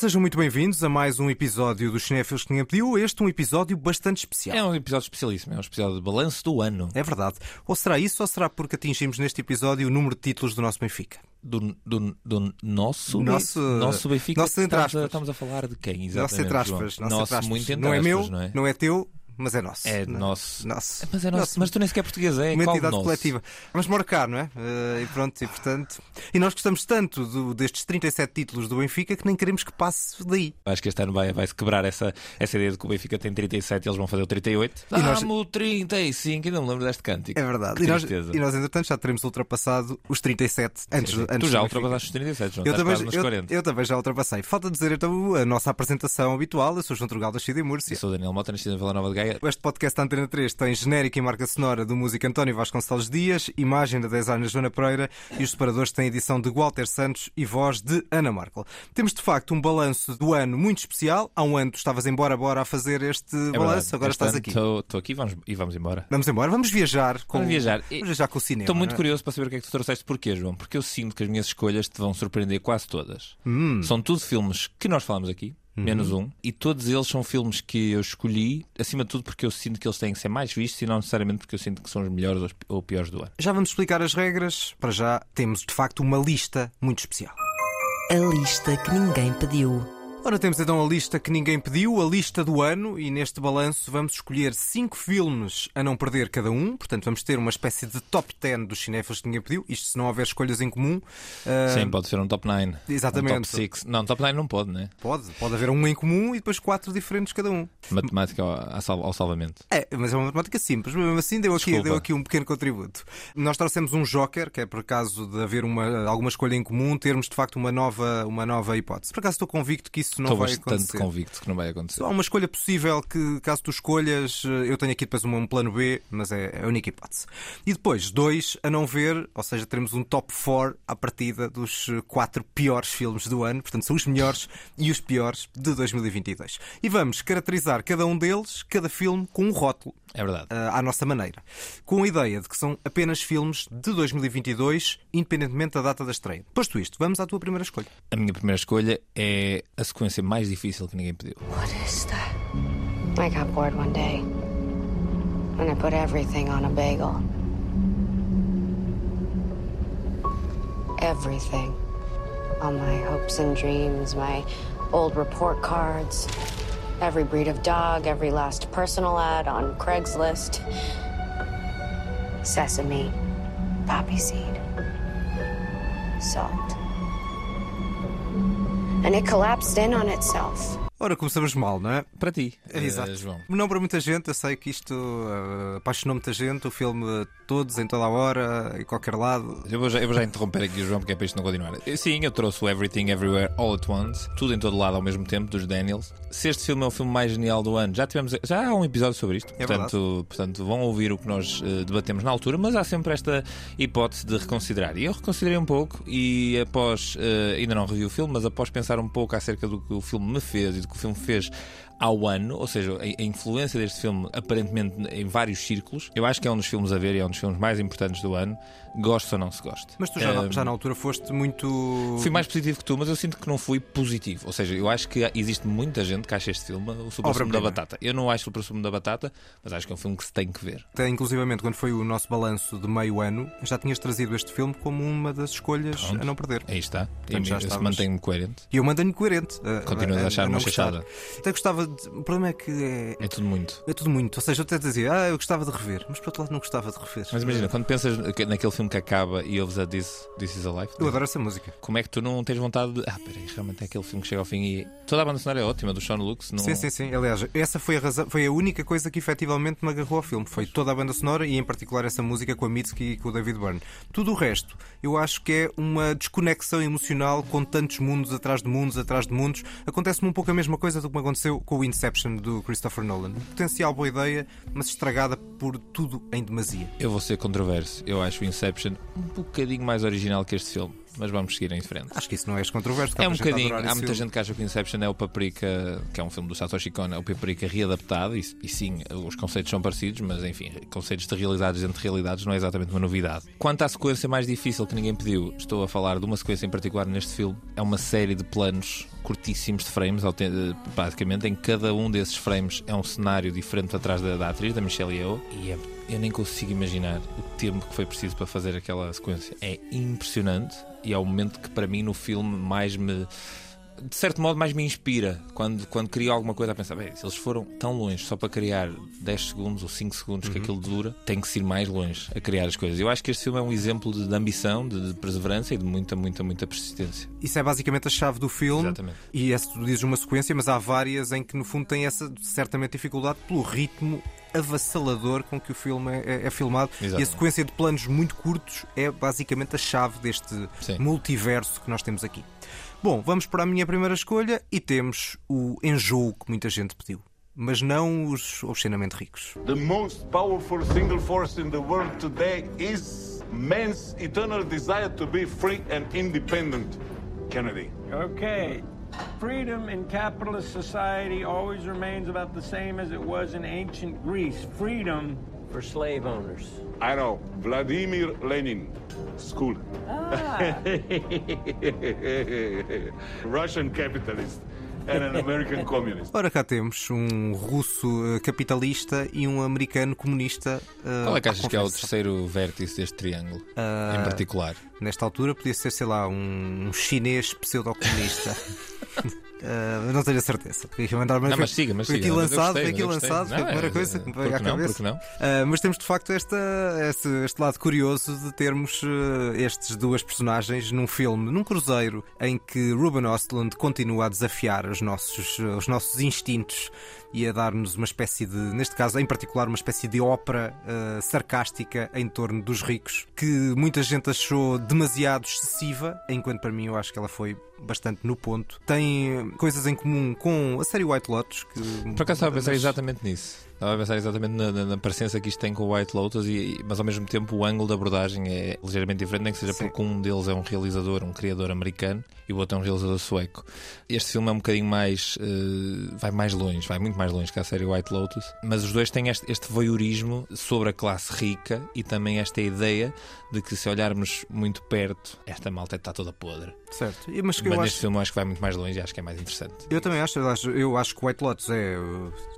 Sejam muito bem-vindos a mais um episódio dos Cinéfilos que ninguém pediu. Este é um episódio bastante especial. É um episódio especialíssimo, é um episódio de balanço do ano. É verdade. Ou será isso ou será porque atingimos neste episódio o número de títulos do nosso Benfica? Do, do, do nosso, Nosso- nosso Benfica. nosso estamos, a, estamos a falar de quem? Nosso Exatamente, entre aspas. Nosso, Nosso, entre aspas. muito entre não é meu, não é? não é teu, mas é nosso. É Não nosso. Nosso. Mas, é nosso. mas tu nem sequer é português, é? uma Qual entidade nosso? coletiva. Vamos marcar, não é? Eh, e pronto, e portanto. E nós gostamos tanto do- destes 37 títulos do Benfica que nem queremos que passe daí. Acho que este ano vai, vai se quebrar essa, essa ideia de que o Benfica tem 37 e eles vão fazer o 38. E nós- Dá-me o 35, ainda me lembro deste cântico. É verdade. E nós, e nós, entretanto, já teremos ultrapassado os 37 antes, Sim, sim. antes tu já ultrapassaste os 37, João. Eu também, eu, 40. eu também já ultrapassei. Falta dizer então a nossa apresentação habitual. Eu sou João Trugal da Chida e Múrcia. Eu sou Daniel Mota, nascido em Vila Nova de Gaia. Este podcast da Antena 3 tem genérica e marca sonora do músico António Vasconcelos Dias, imagem da designer Joana Pereira e os separadores têm edição de Walter Santos e voz de Ana Markel. Temos de facto um balanço do ano muito especial. Há um ano tu estavas embora bora a fazer este É balanço, agora Este estás aqui. Estou aqui vamos, e vamos embora. Vamos embora, vamos viajar com, Vamos viajar. Vamos viajar com o cinema. Estou muito é? curioso para saber o que é que tu trouxeste. Porquê, João? Porque eu sinto que as minhas escolhas te vão surpreender quase todas. Hum. São tudo filmes que nós falamos aqui. Menos um, e todos eles são filmes que eu escolhi, acima de tudo porque eu sinto que eles têm que ser mais vistos e não necessariamente porque eu sinto que são os melhores ou os- ou piores do ano. Já vamos explicar as regras. Para já temos de facto uma lista muito especial. A lista que ninguém pediu. Ora, temos então a lista que ninguém pediu, a lista do ano, e neste balanço vamos escolher cinco filmes a não perder cada um. Portanto, vamos ter uma espécie de top 10 dos cinéfilos que ninguém pediu. Isto se não houver escolhas em comum. Ah, Sim, pode ser um top 9. Exatamente. Um top 6. Não, top 9 não pode, né? Pode, pode haver um em comum e depois quatro diferentes cada um. Matemática ao, ao sal- ao salvamento. É, mas é uma matemática simples, mas mesmo assim deu aqui, Desculpa. deu aqui um pequeno contributo. Nós trouxemos um joker, que é por acaso de haver uma, alguma escolha em comum, termos de facto uma nova, uma nova hipótese. Por acaso estou convicto que isso não Estou vai bastante acontecer. convicto que não vai acontecer. Há uma escolha possível que, caso tu escolhas, eu tenho aqui depois um, plano B, mas é a única hipótese. E depois, dois a não ver, ou seja, teremos um top 4 à partida dos eh, quatro piores filmes do ano, portanto, são os melhores e os piores de 2022. E vamos caracterizar cada um deles, cada filme, com um rótulo. É verdade. ah, à nossa maneira, com a ideia de que são apenas filmes de 2022, independentemente da data da estreia. Posto isto, vamos à tua primeira escolha. A minha primeira escolha é a sequência mais difícil que ninguém pediu. What is that? I got bored one day. And I put everything on a bagel. Everything. All my hopes and dreams, my old report cards, every breed of dog, every last personal ad on Craigslist. Sesame, poppy seed, salt. And it collapsed in on itself. Ora, começamos mal, não é? Para ti, eh, Exato. João. Não para muita gente, eu sei que isto eh, apaixonou muita gente, o filme todos, em toda a hora, em qualquer lado. Eu vou, já, eu vou já interromper aqui o João porque é para isto não continuar. Eh, Sim, eu trouxe o Everything Everywhere All at Once, tudo em todo lado ao mesmo tempo, dos Daniels. Se este filme é o filme mais genial do ano, já tivemos já há um episódio sobre isto. É portanto, portanto, vão ouvir o que nós eh, debatemos na altura, mas há sempre esta hipótese de reconsiderar. E eu reconsiderei um pouco e após, eh, ainda não revi o filme, mas após pensar um pouco acerca do que o filme me fez e do que o filme fez ao ano, ou seja, a influência deste filme aparentemente em vários círculos, eu acho que é um dos filmes a ver e é um dos filmes mais importantes do ano, gosto ou não se goste. Mas tu já, na- Eh, já na altura foste muito. Fui mais positivo que tu, mas eu sinto que não fui positivo. Ou seja, eu acho que existe muita gente que acha este filme o super sumo da batata. Eu não acho o super sumo da batata, mas acho que é um filme que se tem que ver. Até, inclusivamente, quando foi o nosso balanço de meio ano, já tinhas trazido este filme como uma das escolhas Pronto. a não perder. Aí está. Portanto, já e se estavas- mantém-me coerente. E eu mantenho coerente. eh, Continuas a achar não uma gostar. chachada. Até gostava de. O problema é que é, É tudo muito. é tudo muito. Ou seja, eu até dizia, ah, eu gostava de rever, mas por outro lado não gostava de rever. Mas imagina, quando pensas que- naquele filme que acaba e ouves a This, This Is a Life, Eu adoro essa música. como é que tu não tens vontade de. Ah, peraí, realmente é aquele filme que chega ao fim e. Toda a banda sonora é ótima, do Sean Lux. Não... Sim, sim, sim. Aliás, essa foi a, razão, foi a única coisa que efetivamente me agarrou ao filme. Foi toda a banda sonora e, em particular, essa música com a Mitski e com o David Byrne. Tudo o resto, eu acho que é uma desconexão emocional com tantos mundos atrás de mundos, atrás de mundos. Acontece-me um pouco a mesma coisa do que me aconteceu com o Inception do Christopher Nolan. Potencial boa ideia, mas estragada por tudo em demasia. Eu vou ser controverso. Eu acho o Inception um bocadinho mais original que este filme. mas vamos seguir em frente. Acho que isso não é controverso. É um bocadinho. Há muita gente que acha que o Inception é o Paprika, que é um filme do Satoshi Kon, é o Paprika readaptado, e, e sim, os conceitos são parecidos, mas enfim, conceitos de realidades entre realidades não é exatamente uma novidade. Quanto à sequência mais difícil que ninguém pediu, estou a falar de uma sequência em particular neste filme. É uma série de planos curtíssimos de frames, basicamente, em cada um desses frames é um cenário diferente atrás da, da atriz, da Michelle Yeoh, e é, eu nem consigo imaginar o tempo que foi preciso para fazer aquela sequência. É impressionante e é o momento que para mim no filme mais me de certo modo, mais me inspira quando, quando crio alguma coisa a pensar, bem, se eles foram tão longe só para criar 10 segundos ou 5 segundos uhum. que aquilo dura, tem que se ir mais longe a criar as coisas. Eu acho que este filme é um exemplo de, de ambição, de, de, perseverança e de muita, muita, muita persistência. Isso é basicamente a chave do filme. Exatamente. E essa tu dizes uma sequência, mas há várias em que no fundo tem essa certamente dificuldade pelo ritmo avassalador com que o filme é, é, filmado Exatamente. e a sequência de planos muito curtos é basicamente a chave deste Sim. multiverso que nós temos aqui. Bom, vamos para a minha primeira escolha e temos o enjoo que muita gente pediu. Mas não os obscenamente ricos. The most powerful single force in the world today is man's eternal desire to be free and independent. Kennedy. Okay. Freedom in capitalist society always remains about the same as it was in ancient Greece. Freedom for slave owners. I know. Vladimir Lenin. School. Ah. Russian capitalist. And an American communist. Ora, cá temos um russo eh, capitalista e um americano comunista. Uh, Qual é que achas que é o terceiro vértice deste triângulo, uh, em particular? Nesta altura podia ser, sei lá, um chinês pseudo-comunista. Uh, não tenho a certeza. Porque mandar não, mas siga, mas foi aqui lançado, foi aqui lançado, foi a primeira é, coisa que me veio à cabeça. Não, uh, mas temos de facto esta, este, este lado curioso de termos uh, estes duas personagens num filme, num cruzeiro, em que Ruben Ostlund continua a desafiar os nossos, os nossos instintos e a dar-nos uma espécie de, neste caso em particular, uma espécie de ópera uh, sarcástica em torno dos ricos, que muita gente achou demasiado excessiva, enquanto para mim eu acho que ela foi bastante no ponto. Tem coisas em comum com a série White Lotus. Que, Por acaso estava a pensar exatamente nisso. Estava a pensar exatamente na, na, na, parecença que isto tem com o White Lotus, e, mas ao mesmo tempo o ângulo da abordagem é ligeiramente diferente, nem que seja Sim. porque um deles é um realizador, um criador americano, e o outro é um realizador sueco. Este filme é um bocadinho mais. Uh, vai mais longe, vai muito mais longe que a série White Lotus, mas os dois têm este, este voyeurismo sobre a classe rica e também esta ideia de que se olharmos muito perto, esta malta está toda podre. Certo. E, mas, mas neste acho... filme eu acho que vai muito mais longe e acho que é mais interessante. Eu também acho, eu acho, eu acho que White Lotus é.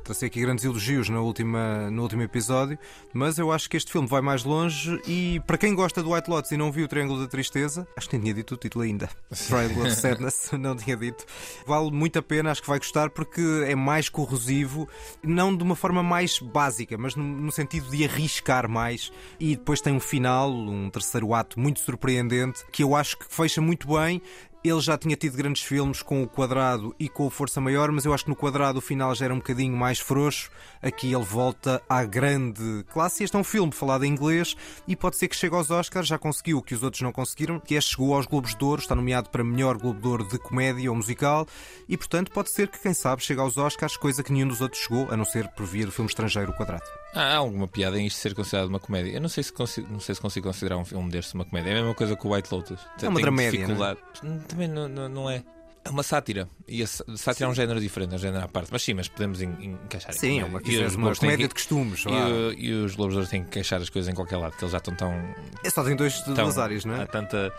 Tracei aqui grandes elogios na última, no último episódio, mas eu acho que este filme vai mais longe e para quem gosta do White Lotus e não viu o Triângulo da Tristeza, acho que nem tinha dito o título ainda. Triangle of Sadness, não tinha dito. Vale muito a pena, acho que vai gostar porque é mais corrosivo, não de uma forma mais básica, mas no, no sentido de arriscar mais e depois tem um final, um terceiro ato muito surpreendente que eu acho que fecha muito bem ele já tinha tido grandes filmes com o Quadrado e com o Força Maior, mas eu acho que no Quadrado o final já era um bocadinho mais frouxo. Aqui ele volta à grande classe. Este é um filme falado em inglês e pode ser que chegue aos Oscars. Já conseguiu o que os outros não conseguiram, que é chegou aos Globos de Ouro, está nomeado para melhor Globo de Ouro de comédia ou musical e, portanto, pode ser que, quem sabe, chegue aos Oscars, coisa que nenhum dos outros chegou, a não ser por via do filme estrangeiro O Quadrado. Há alguma piada em isto ser considerado uma comédia? Eu não sei se consigo, não sei se consigo considerar um filme deste uma comédia. É a mesma coisa que o White Lotus. É uma dramédia. Não é? Também não, não, não é. É uma sátira. E a sátira sim. é um género diferente, é um género à parte. Mas sim, mas podemos encaixar Sim, é uma, uma comédia que, de costumes. E, e, os Globos têm que encaixar as coisas em qualquer lado, que eles já estão tão. É só tem dois tão, duas áreas, não é? Há tanta,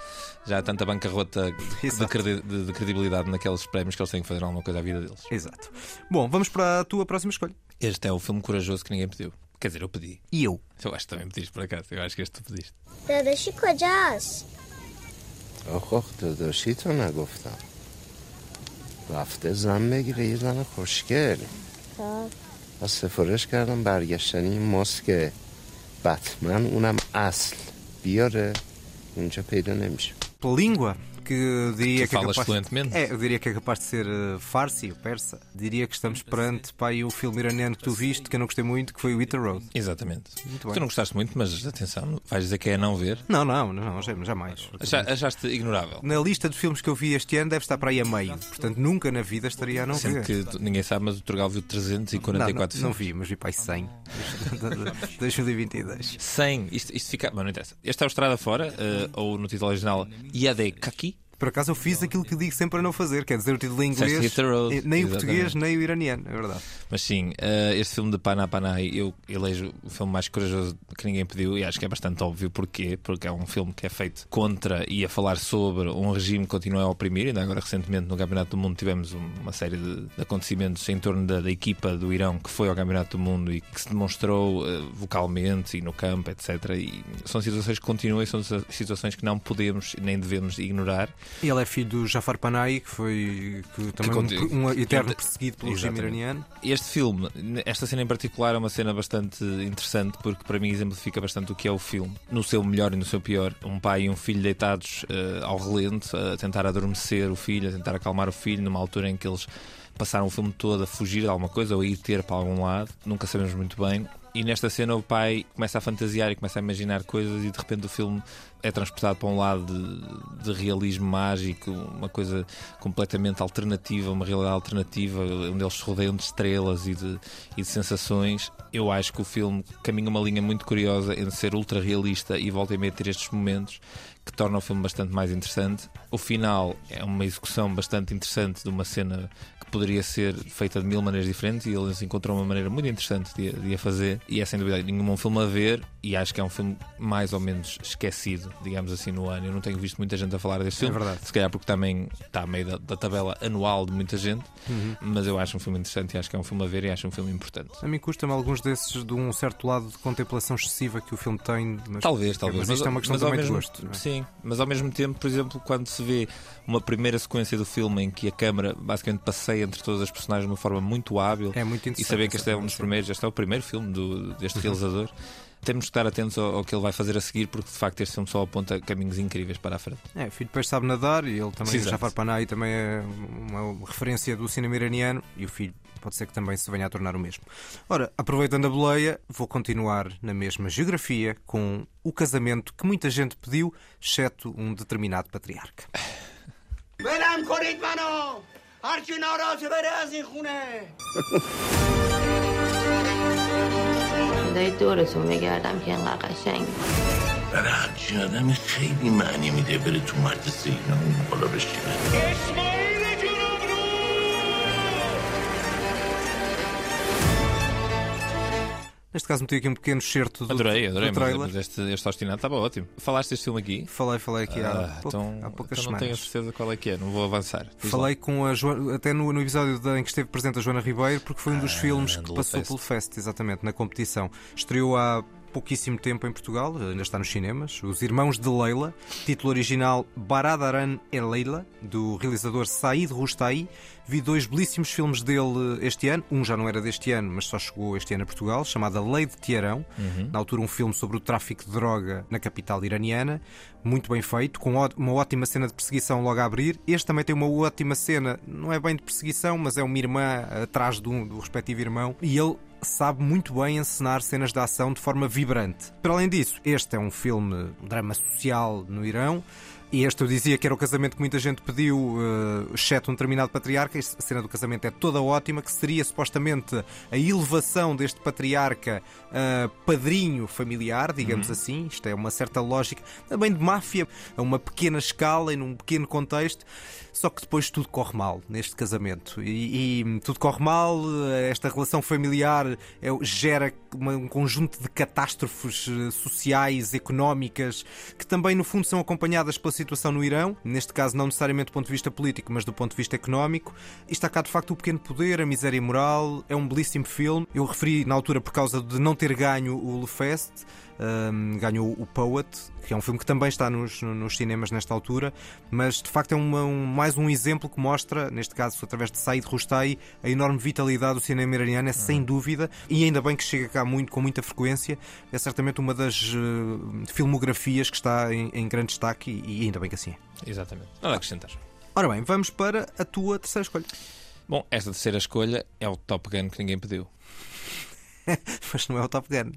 já há tanta bancarrota de, de, de, credibilidade naqueles prémios que eles têm que fazer alguma coisa à vida deles. Exato. Bom, vamos para a tua próxima escolha. Este é o filme corajoso que ninguém pediu. Quer dizer, eu pedi. E eu? Eu acho que também pediste por acaso. Eu acho que este tu pediste. داداشی کجاست؟ آخ داداشی تو نگفتم رفته زن بگیره یه زن خوشگل و سفارش کردم برگشتنی این ماسک بتمن اونم اصل بیاره اونجا پیدا نمیشه Língua que diria Tu que é falas capaz, fluentemente. É, eu diria que é capaz de ser uh, farsi ou persa. Diria que estamos perante pá, aí o filme iraniano que tu viste, que eu não gostei muito, que foi o Eater Road. Exatamente. Muito Tu bem. não gostaste muito, mas atenção, vais dizer que é a não ver. Não, não, não, já- jamais. Acha- Achaste ignorável. Na lista de filmes que eu vi este ano deve estar para aí a meio. Portanto, nunca na vida estaria a não Sendo ver. que tu- ninguém sabe, mas o Turgal viu Não, 344 não, não filmes. vi, mas vi para aí 100. 2022. 100, isto, isto fica. Mas não interessa. Este é o Estrada Fora, eh, ou no título original, Yade Kaki. Por acaso eu fiz aquilo que digo sempre a não fazer, quer dizer o título em inglês, nem o Exatamente. português, nem o iraniano, é verdade. Mas sim, eh, este filme de Panay, eu elejo o filme mais corajoso que ninguém pediu e acho que é bastante óbvio porquê. Porque é um filme que é feito contra e a falar sobre um regime que continua a oprimir. Ainda agora, recentemente, no Campeonato do Mundo, tivemos uma série de, acontecimentos em torno da, da equipa do Irão que foi ao Campeonato do Mundo e que se demonstrou eh, vocalmente e no campo, etc. E são situações que continuam e são situações que não podemos nem devemos ignorar. Ele é filho do Jafar Panahi, que foi que também conti- um, um eterno que- perseguido pelo regime Exatamente. iraniano. Este filme, esta cena em particular, é uma cena bastante interessante porque para mim exemplifica bastante o que é o filme. No seu melhor e no seu pior. Um pai e um filho deitados eh, ao relento, a tentar adormecer o filho, a tentar acalmar o filho, numa altura em que eles passaram o filme todo a fugir de alguma coisa ou a ir ter para algum lado. Nunca sabemos muito bem. E nesta cena o pai começa a fantasiar e começa a imaginar coisas e de repente o filme é transportado para um lado de, de realismo mágico, uma coisa completamente alternativa, uma realidade alternativa, onde eles se rodeiam de estrelas e de, e de sensações. Eu acho que o filme caminha uma linha muito curiosa entre ser ultra realista e volta e meia ter estes momentos que torna o filme bastante mais interessante. O final é uma execução bastante interessante de uma cena que poderia ser feita de mil maneiras diferentes e eles encontraram uma maneira muito interessante de, a- de a fazer. E é sem dúvida nenhuma um filme a ver e acho que é um filme mais ou menos esquecido, digamos assim, no ano. Eu não tenho visto muita gente a falar deste filme. verdade. Se calhar porque também está a meio da, da tabela anual de muita gente, Uhum. mas eu acho um filme interessante e acho que é um filme a ver e acho um filme importante. A mim custa-me alguns desses de um certo lado de contemplação excessiva que o filme tem. Mas, Talvez, talvez. Mas isto é uma questão mas também de gosto. é? Sim, mas ao mesmo tempo, por exemplo, quando se vê uma primeira sequência do filme em que a câmara basicamente passeia entre todas as personagens de uma forma muito hábil É muito e interessante. saber que este é um dos primeiros, este é o primeiro filme do- deste realizador, temos que estar atentos ao, ao que ele vai fazer a seguir, porque de facto este filme só aponta caminhos incríveis para a frente. É, o filho depois sabe nadar e ele também, Sim. Jafar Panahi também é uma referência do cinema iraniano e o filho pode ser que também se venha a tornar o mesmo. Ora, aproveitando a boleia, vou continuar na mesma geografia com o casamento que muita gente pediu, exceto um determinado patriarca. ولم کنید منو هر کی ناراضه بره از این خونه خدای دورتون بگردم که اینقدر قشنگ برای همچین آدمی خیلی معنی میده بره تو مجلس اینا اون بالا بشینه Neste caso meti aqui um pequeno excerto do, Adorei, adorei, do mas, trailer. mas este, este obstinado estava ótimo. Falaste deste filme aqui? Falei, falei aqui há, Ah, pouco- então, há poucas então não tenho a certeza qual é que é, não vou avançar. Diz lá. Falei com a Joana, até no, no episódio da- em que esteve presente a Joana Ribeiro, porque foi um dos Ah, filmes que passou Fest. pelo Fest, exatamente, na competição. Estreou há pouquíssimo tempo em Portugal, ainda está nos cinemas. Os Irmãos de Leila, título original Baradaran e Leila, do realizador Said Rustai. Vi dois belíssimos filmes dele este ano. Um já não era deste ano, mas só chegou este ano a Portugal, chamado Lei de Tiarão. Na altura, um filme sobre o tráfico de droga na capital iraniana. Muito bem feito, com uma ótima cena de perseguição logo a abrir. Este também tem uma ótima cena, não é bem de perseguição, mas é uma irmã atrás do, do respectivo irmão. E ele sabe muito bem encenar cenas de ação de forma vibrante. Para além disso, este é um filme, um drama social no Irão. E este eu dizia que era o casamento que muita gente pediu, eh, exceto um determinado patriarca. Esta cena do casamento é toda ótima, que seria supostamente a elevação deste patriarca a padrinho familiar, digamos assim. Isto é uma certa lógica também de máfia, a uma pequena escala e num pequeno contexto. Só que depois tudo corre mal neste casamento. E, e tudo corre mal, esta relação familiar é, gera uma- um conjunto de catástrofes eh, sociais, económicas, que também no fundo são acompanhadas pela situação no Irão, neste caso não necessariamente do ponto de vista político, mas do ponto de vista económico. E está cá de facto o pequeno poder, a miséria moral, é um belíssimo filme. Eu referi na altura por causa de não ter ganho o Le Fest. Um, ganhou o Poet, que é um filme que também está nos, nos cinemas nesta altura, mas de facto é uma, um, mais um exemplo que mostra, neste caso através de Said Rustai, a enorme vitalidade do cinema iraniano, é sem dúvida, e ainda bem que chega cá muito, com muita frequência, é certamente uma das uh, filmografias que está em, em grande destaque e, e ainda bem que assim é. Exatamente. Nada a acrescentar. Ora bem, vamos para a tua terceira escolha. Bom, esta terceira escolha é o Top Gun que ninguém pediu. Mas não é o Top Gun.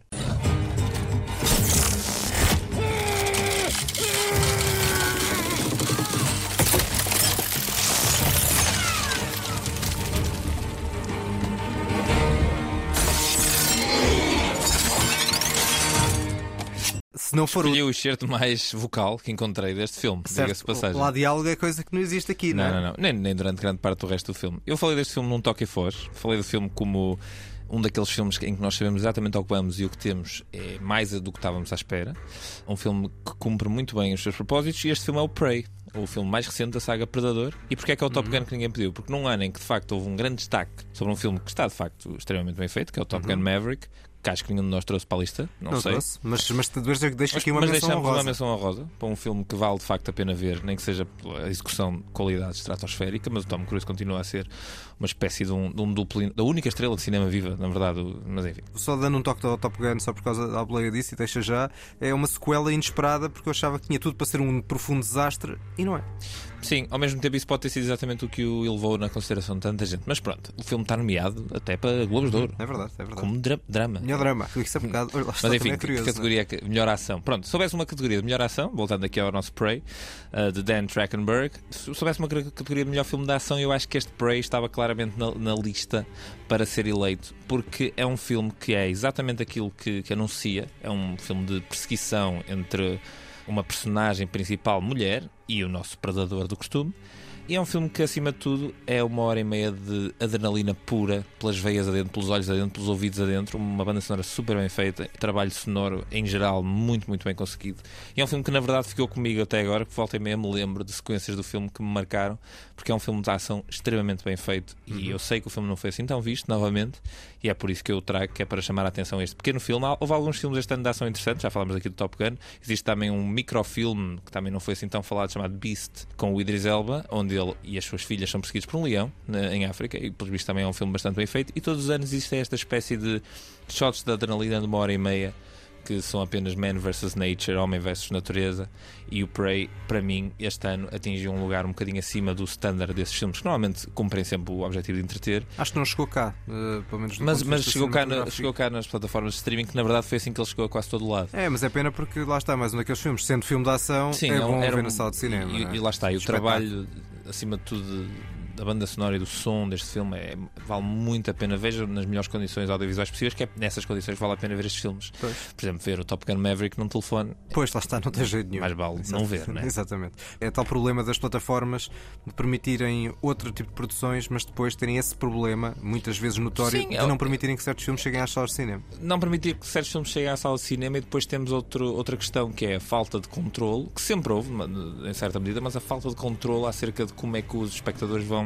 Se não for Escolhi o excerto mais vocal que encontrei deste filme, diga-se passagem. Lá diálogo é coisa que não existe aqui, não, Não, é? não, não. Nem, nem durante grande parte do resto do filme. Eu falei deste filme num toque e foz. Falei do filme como um daqueles filmes em que nós sabemos exatamente ao que vamos e o que temos é mais do que estávamos à espera. Um filme que cumpre muito bem os seus propósitos e este filme é o Prey. O filme mais recente da saga Predador. E porquê é que é o Top Gun que ninguém pediu? Porque num ano em que de facto houve um grande destaque sobre um filme que está de facto extremamente bem feito, que é o Top Gun Maverick, que acho que nenhum de nós trouxe para a lista, não, Não sei. trouxe, mas, mas deixa deixa aqui uma mas menção deixamos honrosa. uma menção honrosa para um filme que vale de facto a pena ver, nem que seja pela execução de qualidade estratosférica, mas o Tom Cruise continua a ser uma espécie de um, de um duplo, da única estrela de cinema viva, na verdade. Mas enfim. Só dando um toque ao Top Gun, só por causa da boleia disso, e deixa já, é uma sequela inesperada porque eu achava que tinha tudo para ser um profundo desastre e não é. Sim, ao mesmo tempo isso pode ter sido exatamente o que o elevou na consideração de tanta gente. Mas pronto, o filme está nomeado até para Globos de Ouro. É verdade, é verdade. Como dra- drama. Melhor drama. Isso é um bocado. Mas enfim, é curioso, categoria é melhor ação. Pronto, se soubesse uma categoria de melhor ação, voltando aqui ao nosso Prey, uh, de Dan Trachtenberg, se soubesse uma categoria de melhor filme de ação, eu acho que este Prey estava claramente na, na lista para ser eleito, porque é um filme que é exatamente aquilo que, que anuncia. É um filme de perseguição entre uma personagem principal mulher e o nosso predador do costume. E é um filme que, acima de tudo, é uma hora e meia de adrenalina pura, pelas veias adentro, pelos olhos adentro, pelos ouvidos adentro. Uma banda sonora super bem feita, trabalho sonoro em geral muito, muito bem conseguido. E é um filme que, na verdade, ficou comigo até agora, que volta e meia me lembro de sequências do filme que me marcaram, porque é um filme de ação extremamente bem feito. E eu sei que o filme não foi assim tão visto, novamente, e é por isso que eu o trago, que é para chamar a atenção a este pequeno filme. Houve alguns filmes este ano de ação interessantes, já falámos aqui do Top Gun. Existe também um microfilme que também não foi assim tão falado, chamado Beast, com o Idris Elba, onde ele e as suas filhas são perseguidos por um leão na- em África, e pelo visto também é um filme bastante bem feito. E todos os anos existe esta espécie de shots de adrenalina de uma hora e meia que são apenas Man vs Nature, Homem vs Natureza, e o Prey, para mim, este ano atingiu um lugar um bocadinho acima do standard desses filmes, que normalmente cumprem sempre o objetivo de entreter, Acho que não chegou cá, eh, pelo menos mas, mas chegou, cá na- chegou cá nas plataformas de streaming, que na verdade foi assim que ele chegou a quase todo lado. É, mas é pena porque lá está mais um daqueles filmes, sendo filme de ação, é era um- bom era ver um- na sala de cinema. E, é? e lá está, e o Espetáculo. trabalho, acima de tudo, da banda sonora e do som deste filme é, vale muito a pena. Veja nas melhores condições audiovisuais possíveis, que é nessas condições vale a pena ver estes filmes. Pois. Por exemplo, ver o Top Gun Maverick num telefone. Pois, lá está, não tem jeito nenhum. Mais vale não ver, não é? Exatamente. É tal problema das plataformas de permitirem outro tipo de produções, mas depois terem esse problema, muitas vezes notório, Sim, de é- não permitirem que certos filmes cheguem às salas de cinema. não permitir que certos filmes cheguem à sala de cinema e depois temos outro, outra questão que é a falta de controle, que sempre houve, em certa medida, mas a falta de controle acerca de como é que os espectadores vão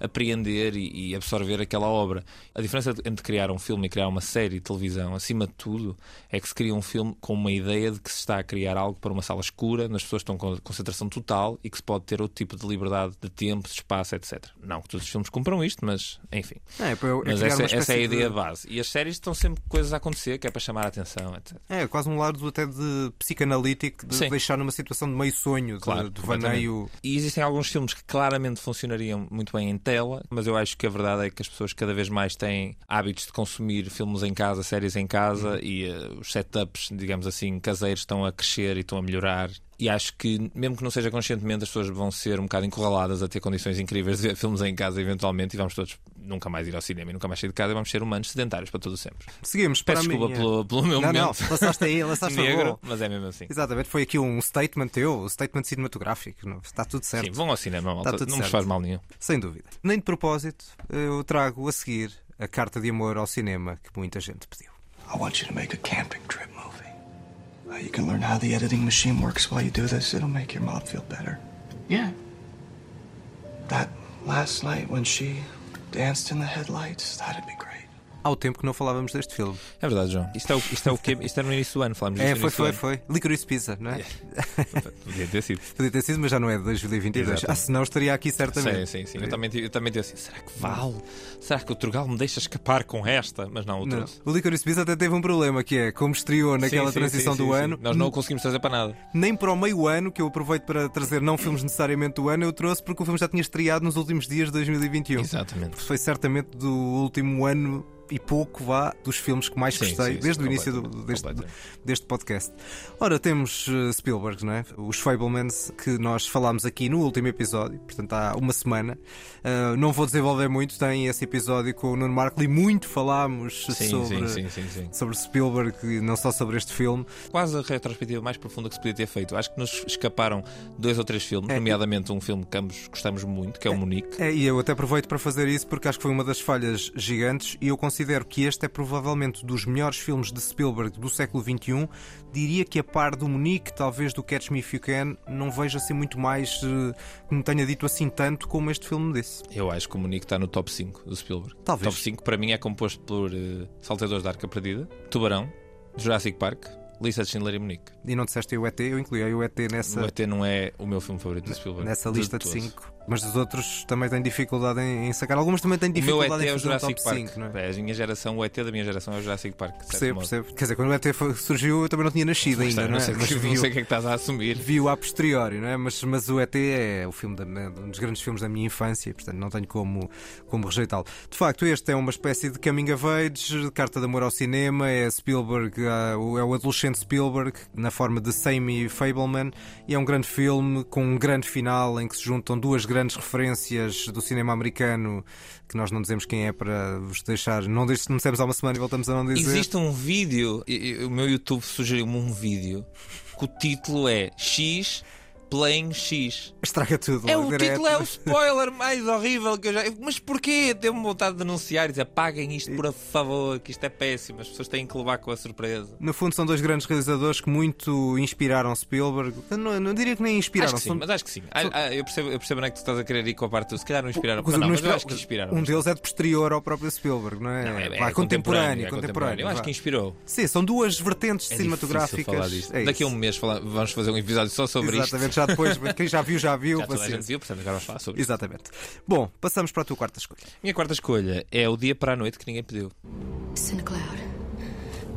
apreender e, e absorver aquela obra. A diferença entre criar um filme e criar uma série de televisão, acima de tudo, é que se cria um filme com uma ideia de que se está a criar algo para uma sala escura, nas pessoas estão com concentração total e que se pode ter outro tipo de liberdade de tempo, de espaço, etc. Não que todos os filmes cumpram isto, mas enfim. É, é, Mas essa, essa é a ideia de- base. E as séries estão sempre coisas a acontecer, que é para chamar a atenção, etc. É, quase um lado até de psicanalítico, de Sim. deixar numa situação de meio sonho, de, Claro, de completamente. vaneio. E existem alguns filmes que claramente funcionariam muito bem em tela, mas eu acho que a verdade é que as pessoas cada vez mais têm hábitos de consumir filmes em casa, séries em casa e eh, os setups, digamos assim, caseiros estão a crescer e estão a melhorar. E acho que, mesmo que não seja conscientemente, as pessoas vão ser um bocado encurraladas a ter condições incríveis de ver filmes em casa, eventualmente, e vamos todos nunca mais ir ao cinema e nunca mais sair de casa e vamos ser humanos sedentários para todo sempre. Seguimos para Peço desculpa minha... pelo, pelo meu não, momento. não, lançaste aí, lançaste negro, mas é mesmo assim. Exatamente, foi aqui um statement teu, um statement cinematográfico. não- Está tudo certo. Sim, vão ao cinema, malta. Está tudo não me certo. faz mal nenhum. Sem dúvida. Nem de propósito, eu trago a seguir a carta de amor ao cinema que muita gente pediu. I want you to make a camping trip. Uh, you can learn how the editing machine works while you do this. It'll make your mom feel better. Yeah. That last night when she danced in the headlights, that'd be great. Há o tempo que não falávamos deste filme. É verdade, João. Isto é o, isto é o quê? Isto é no início do ano, falámos disto É, foi, foi, foi. Licorice Pizza, não é? Podia ter sido. Podia ter sido, mas já não é de 2022. Exatamente. Ah, senão estaria aqui certamente. Sim, sim, sim. Eu também, eu também tive assim, será que vale? Será que o Turgal me deixa escapar com esta? Mas não, o Não. trouxe. O Licorice Pizza até teve um problema, que é, como estreou naquela Sim, sim, transição sim, do sim, ano, sim. Nós não o conseguimos trazer para nada. nem para o meio ano, que eu aproveito para trazer não filmes necessariamente do ano, eu trouxe porque o filme já tinha estreado nos últimos dias de 2021. Exatamente. Foi certamente do último ano e pouco, vá, dos filmes que mais Sim, gostei, sim, desde sim, o início do- deste, deste podcast. Ora, temos eh, Spielberg, não é? Os Fablemans, que nós falámos aqui no último episódio, portanto há uma semana. Uh, não vou desenvolver muito, tem esse episódio com o Nuno Marco e muito falámos sobre, sobre Spielberg e não só sobre este filme. Quase a retrospectiva mais profunda que se podia ter feito. Acho que nos escaparam dois ou três filmes, nomeadamente um filme que ambos gostamos muito, que é o Munique. É, e eu até aproveito para fazer isso porque acho que foi uma das falhas gigantes e eu considero que este é provavelmente dos melhores filmes de Spielberg do século XXI. Diria que a par do Munique, talvez do Catch Me If You Can, não vejo assim muito mais eh, que me tenha dito assim tanto como este filme desse. Eu acho que o Munique está no top 5 do Spielberg. Talvez. Top 5 para mim é composto por eh, Saltadores da Arca Perdida, Tubarão, Jurassic Park, Lista de Schindler e Munique. E não disseste o ET, eu incluí o ET nessa, O ET não é o meu filme favorito do Spielberg. nessa lista de todo. 5. Mas os outros também têm dificuldade em, em sacar. Algumas também têm O meu ET dificuldade é em o fazer um Jurassic top Park. 5, não é? É, a minha geração, o ET da minha geração é o Jurassic Park. Percebo, percebo. Quer dizer, quando o ET surgiu, eu também não tinha nascido Mas, ainda, não, não, sei, é? o que- não vi o- sei o que é que estás a assumir. viu a posteriori, não é? Mas, mas o ET é o filme da, um dos grandes filmes da minha infância, portanto não tenho como, como rejeitá-lo. De facto, este é uma espécie de coming of age, carta de amor ao cinema, é Spielberg, ah, o- é o adolescente Spielberg, na forma de Sammy Fableman, e é um grande filme com um grande final em que se juntam duas grandes referências do cinema americano que nós não dizemos quem é para vos deixar. Não, não dissemos há uma semana e voltamos a não dizer. Existe um vídeo, o meu YouTube sugeriu-me um vídeo que o título é X Playing X. Estraga tudo. É o direto. título, é o spoiler mais horrível que eu já. Mas porquê? Deu-me vontade de denunciar e dizer apaguem isto por favor, que isto é péssimo, as pessoas têm que levar com a surpresa. No fundo, são dois grandes realizadores que muito inspiraram Spielberg. Eu Não, não diria que nem inspiraram. Acho que sim, são- mas acho que sim. Ah, ah, eu, percebo, eu percebo onde é que tu estás a querer ir com a parte do. Se calhar não inspiraram. Não, não mas eu inspiraram- acho que inspiraram. Um deles é de posterior ao próprio Spielberg, não é? Não, é- é Vá, contemporâneo, é contemporâneo. Eu acho que inspirou. Sim, são duas vertentes É cinematográficas. É Daqui a um mês fala- vamos fazer um episódio só sobre Exatamente, isto. Já depois, quem já viu, já viu. Já toda a gente viu, portanto agora vamos falar sobre. Exatamente. Bom, passamos para a tua quarta escolha. Minha quarta escolha é o dia para a noite que ninguém pediu. It's in a cloud.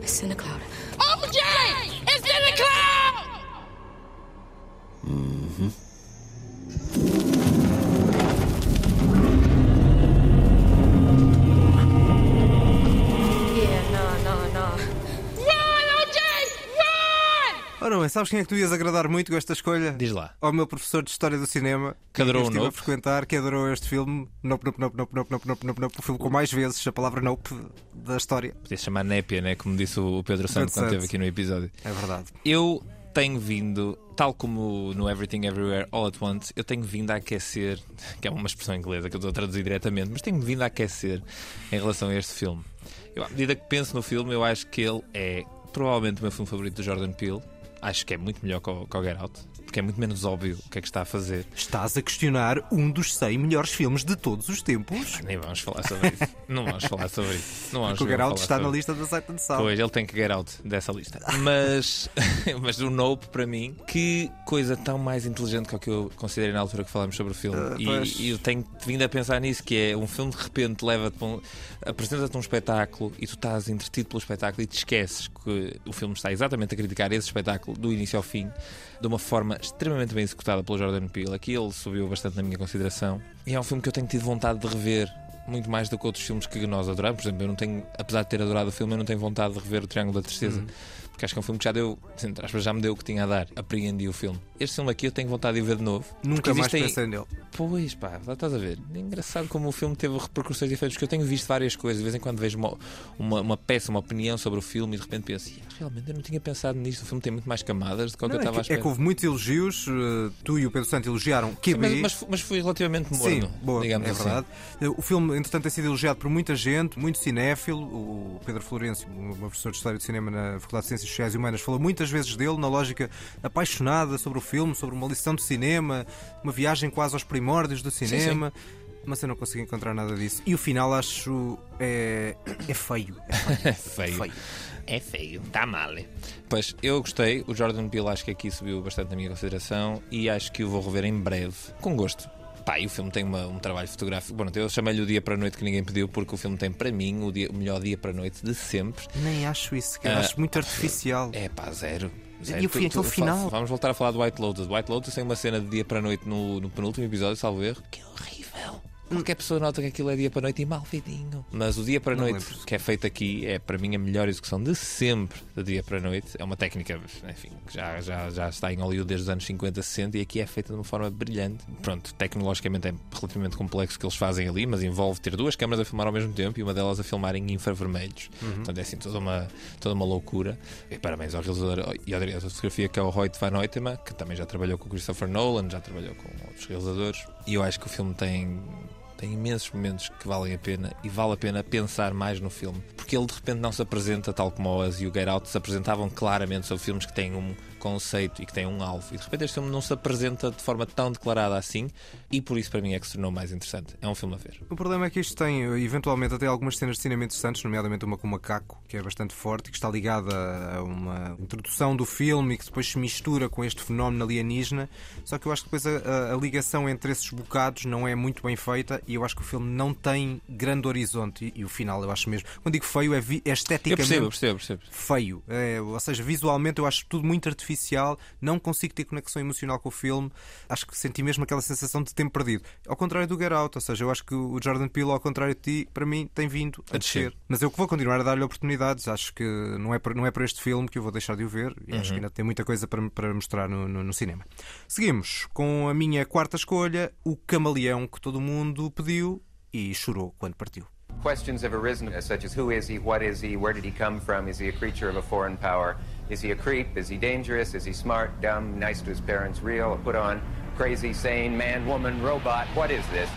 It's in a cloud. Oh, Jay! It's in cloud! Yeah, bem, sabes quem é que tu ias agradar muito com esta escolha? Diz lá. Ao meu professor de História do Cinema, Que adorou eu o estive a Nope. frequentar, que adorou este filme, Nope, Nope, Nope, Nope, Nope, Nope, Nope, Nope, Nope, o filme com mais vezes a palavra Nope da história. Podia se chamar Népia, né? Como disse o Pedro Santo quando esteve aqui no episódio. É verdade. Eu tenho vindo, tal como no Everything Everywhere All at Once, eu tenho vindo a aquecer, que é uma expressão inglesa que eu estou a traduzir diretamente, mas tenho vindo a aquecer em relação a este filme. Eu, à medida que penso no filme, eu acho que ele é provavelmente o meu filme favorito do Jordan Peele. Acho que é muito melhor que o, que o Get Out, porque é muito menos óbvio o que é que está a fazer. Estás a questionar um dos 100 melhores filmes de todos os tempos? Nem vamos falar sobre isso. Não vamos falar sobre isso. Não vamos Porque o mesmo Get Out falar está na sobre lista da Sight and Sound. Pois, ele tem que get out dessa lista. Mas, mas o Nope, para mim, que coisa tão mais inteligente que o que eu considerei na altura que falámos sobre o filme. Ah, pois. e, e eu tenho vindo a pensar nisso, que é um filme de repente leva-te um, apresenta-te um espetáculo e tu estás entretido pelo espetáculo e te esqueces que o filme está exatamente a criticar esse espetáculo do início ao fim de uma forma extremamente bem executada pelo Jordan Peele. Aqui ele subiu bastante na minha consideração. E é um filme que eu tenho tido vontade de rever muito mais do que outros filmes que nós adoramos. Por exemplo, eu não tenho, apesar de ter adorado o filme, eu não tenho vontade de rever o Triângulo da Tristeza. Porque acho que é um filme que já deu, entre aspas, já me deu o que tinha a dar. Apreendi o filme. Este filme aqui eu tenho vontade de ver de novo. Nunca mais existem- pensei nele. Pois pá, lá estás a ver. É engraçado como o filme teve repercussões diferentes, porque eu tenho visto várias coisas. De vez em quando vejo uma, uma, uma peça, uma opinião sobre o filme e de repente penso, "Ih, realmente eu não tinha pensado nisto. O filme tem muito mais camadas do que o que eu Não, é, estava a que, é esperar. que houve muitos elogios, eh, tu e o Pedro Santo elogiaram QB. mas, mas, mas foi relativamente morno, Sim, boa, digamos é assim. verdade. O filme, entretanto, tem sido elogiado por muita gente, muito cinéfilo. O Pedro Florencio, um professor de História de Cinema na Faculdade de Ciências Sociais e Humanas, falou muitas vezes dele, na lógica apaixonada sobre o filme, sobre uma lição de cinema, uma viagem quase aos primórdios do cinema. mas eu não consegui encontrar nada disso. E o final acho. é, é feio. É feio. É feio, está mal. Pois, eu gostei. O Jordan Peele acho que aqui subiu bastante na minha consideração e acho que o vou rever em breve, com gosto. Pá, e o filme tem uma- um trabalho fotográfico. Bom, eu chamei-lhe o dia para a noite que ninguém pediu, porque o filme tem para mim o, dia- o melhor dia para a noite de sempre. Nem acho isso, que eu Ah, acho muito artificial. É pá, zero. E o fa- final? Vamos voltar a falar do White Lotus. White Lotus tem uma cena de dia para noite no, no penúltimo episódio, salvo erro, que é horrível. Qualquer pessoa nota que aquilo é dia para a noite e mal feitinho. Mas o dia para noite lembro. que é feito aqui é para mim a melhor execução de sempre de dia para a noite. É uma técnica, enfim, que já, já, já está em Hollywood desde os anos 50, 60 e aqui é feita de uma forma brilhante. Pronto, tecnologicamente é relativamente complexo o que eles fazem ali, mas envolve ter duas câmaras a filmar ao mesmo tempo e uma delas a filmar em infravermelhos. Uhum. Portanto, é assim toda uma, toda uma loucura. E parabéns ao realizador e ao diretor de fotografia que é o Hoyt Van Hoytema, que também já trabalhou com o Christopher Nolan, já trabalhou com outros realizadores. E eu acho que o filme tem tem imensos momentos que valem a pena e vale a pena pensar mais no filme. Porque ele de repente não se apresenta tal como o Us e o Get Out se apresentavam claramente sobre filmes que têm um conceito e que têm um alvo. E de repente este filme não se apresenta de forma tão declarada assim e por isso para mim é que se tornou mais interessante. É um filme a ver. O problema é que isto tem, eventualmente, até algumas cenas de cinema interessantes, nomeadamente uma com o macaco, que é bastante forte e que está ligada a uma introdução do filme e que depois se mistura com este fenómeno alienígena. Só que eu acho que depois a, a- a ligação entre esses bocados não é muito bem feita e eu acho que o filme não tem grande horizonte. E, e o final, eu acho mesmo. Quando digo feio, é, vi- é Eu esteticamente percebo, eu percebo, eu percebo. feio. É, ou seja, visualmente eu acho tudo muito artificial, não consigo ter conexão emocional com o filme. Acho que senti mesmo aquela sensação de tempo perdido. Ao contrário do Get Out, ou seja, eu acho que o Jordan Peele, ao contrário de ti, para mim tem vindo a, A descer. descer. Mas eu que vou continuar a dar-lhe oportunidades. Acho que não é, por, não é por este filme que eu vou deixar de o ver e acho Uhum. que ainda tem muita coisa para, para mostrar no, no- no cinema. Seguimos com a minha quarta escolha, o camaleão que todo mundo pediu e chorou quando partiu. Questions have arisen, uh, such as who is he, what is he, where did he come from, is he a creature of a foreign power, is he a creep, is he dangerous, is he smart, dumb, nice to his parents, real, put on, crazy, sane, man, woman, robot, what is this?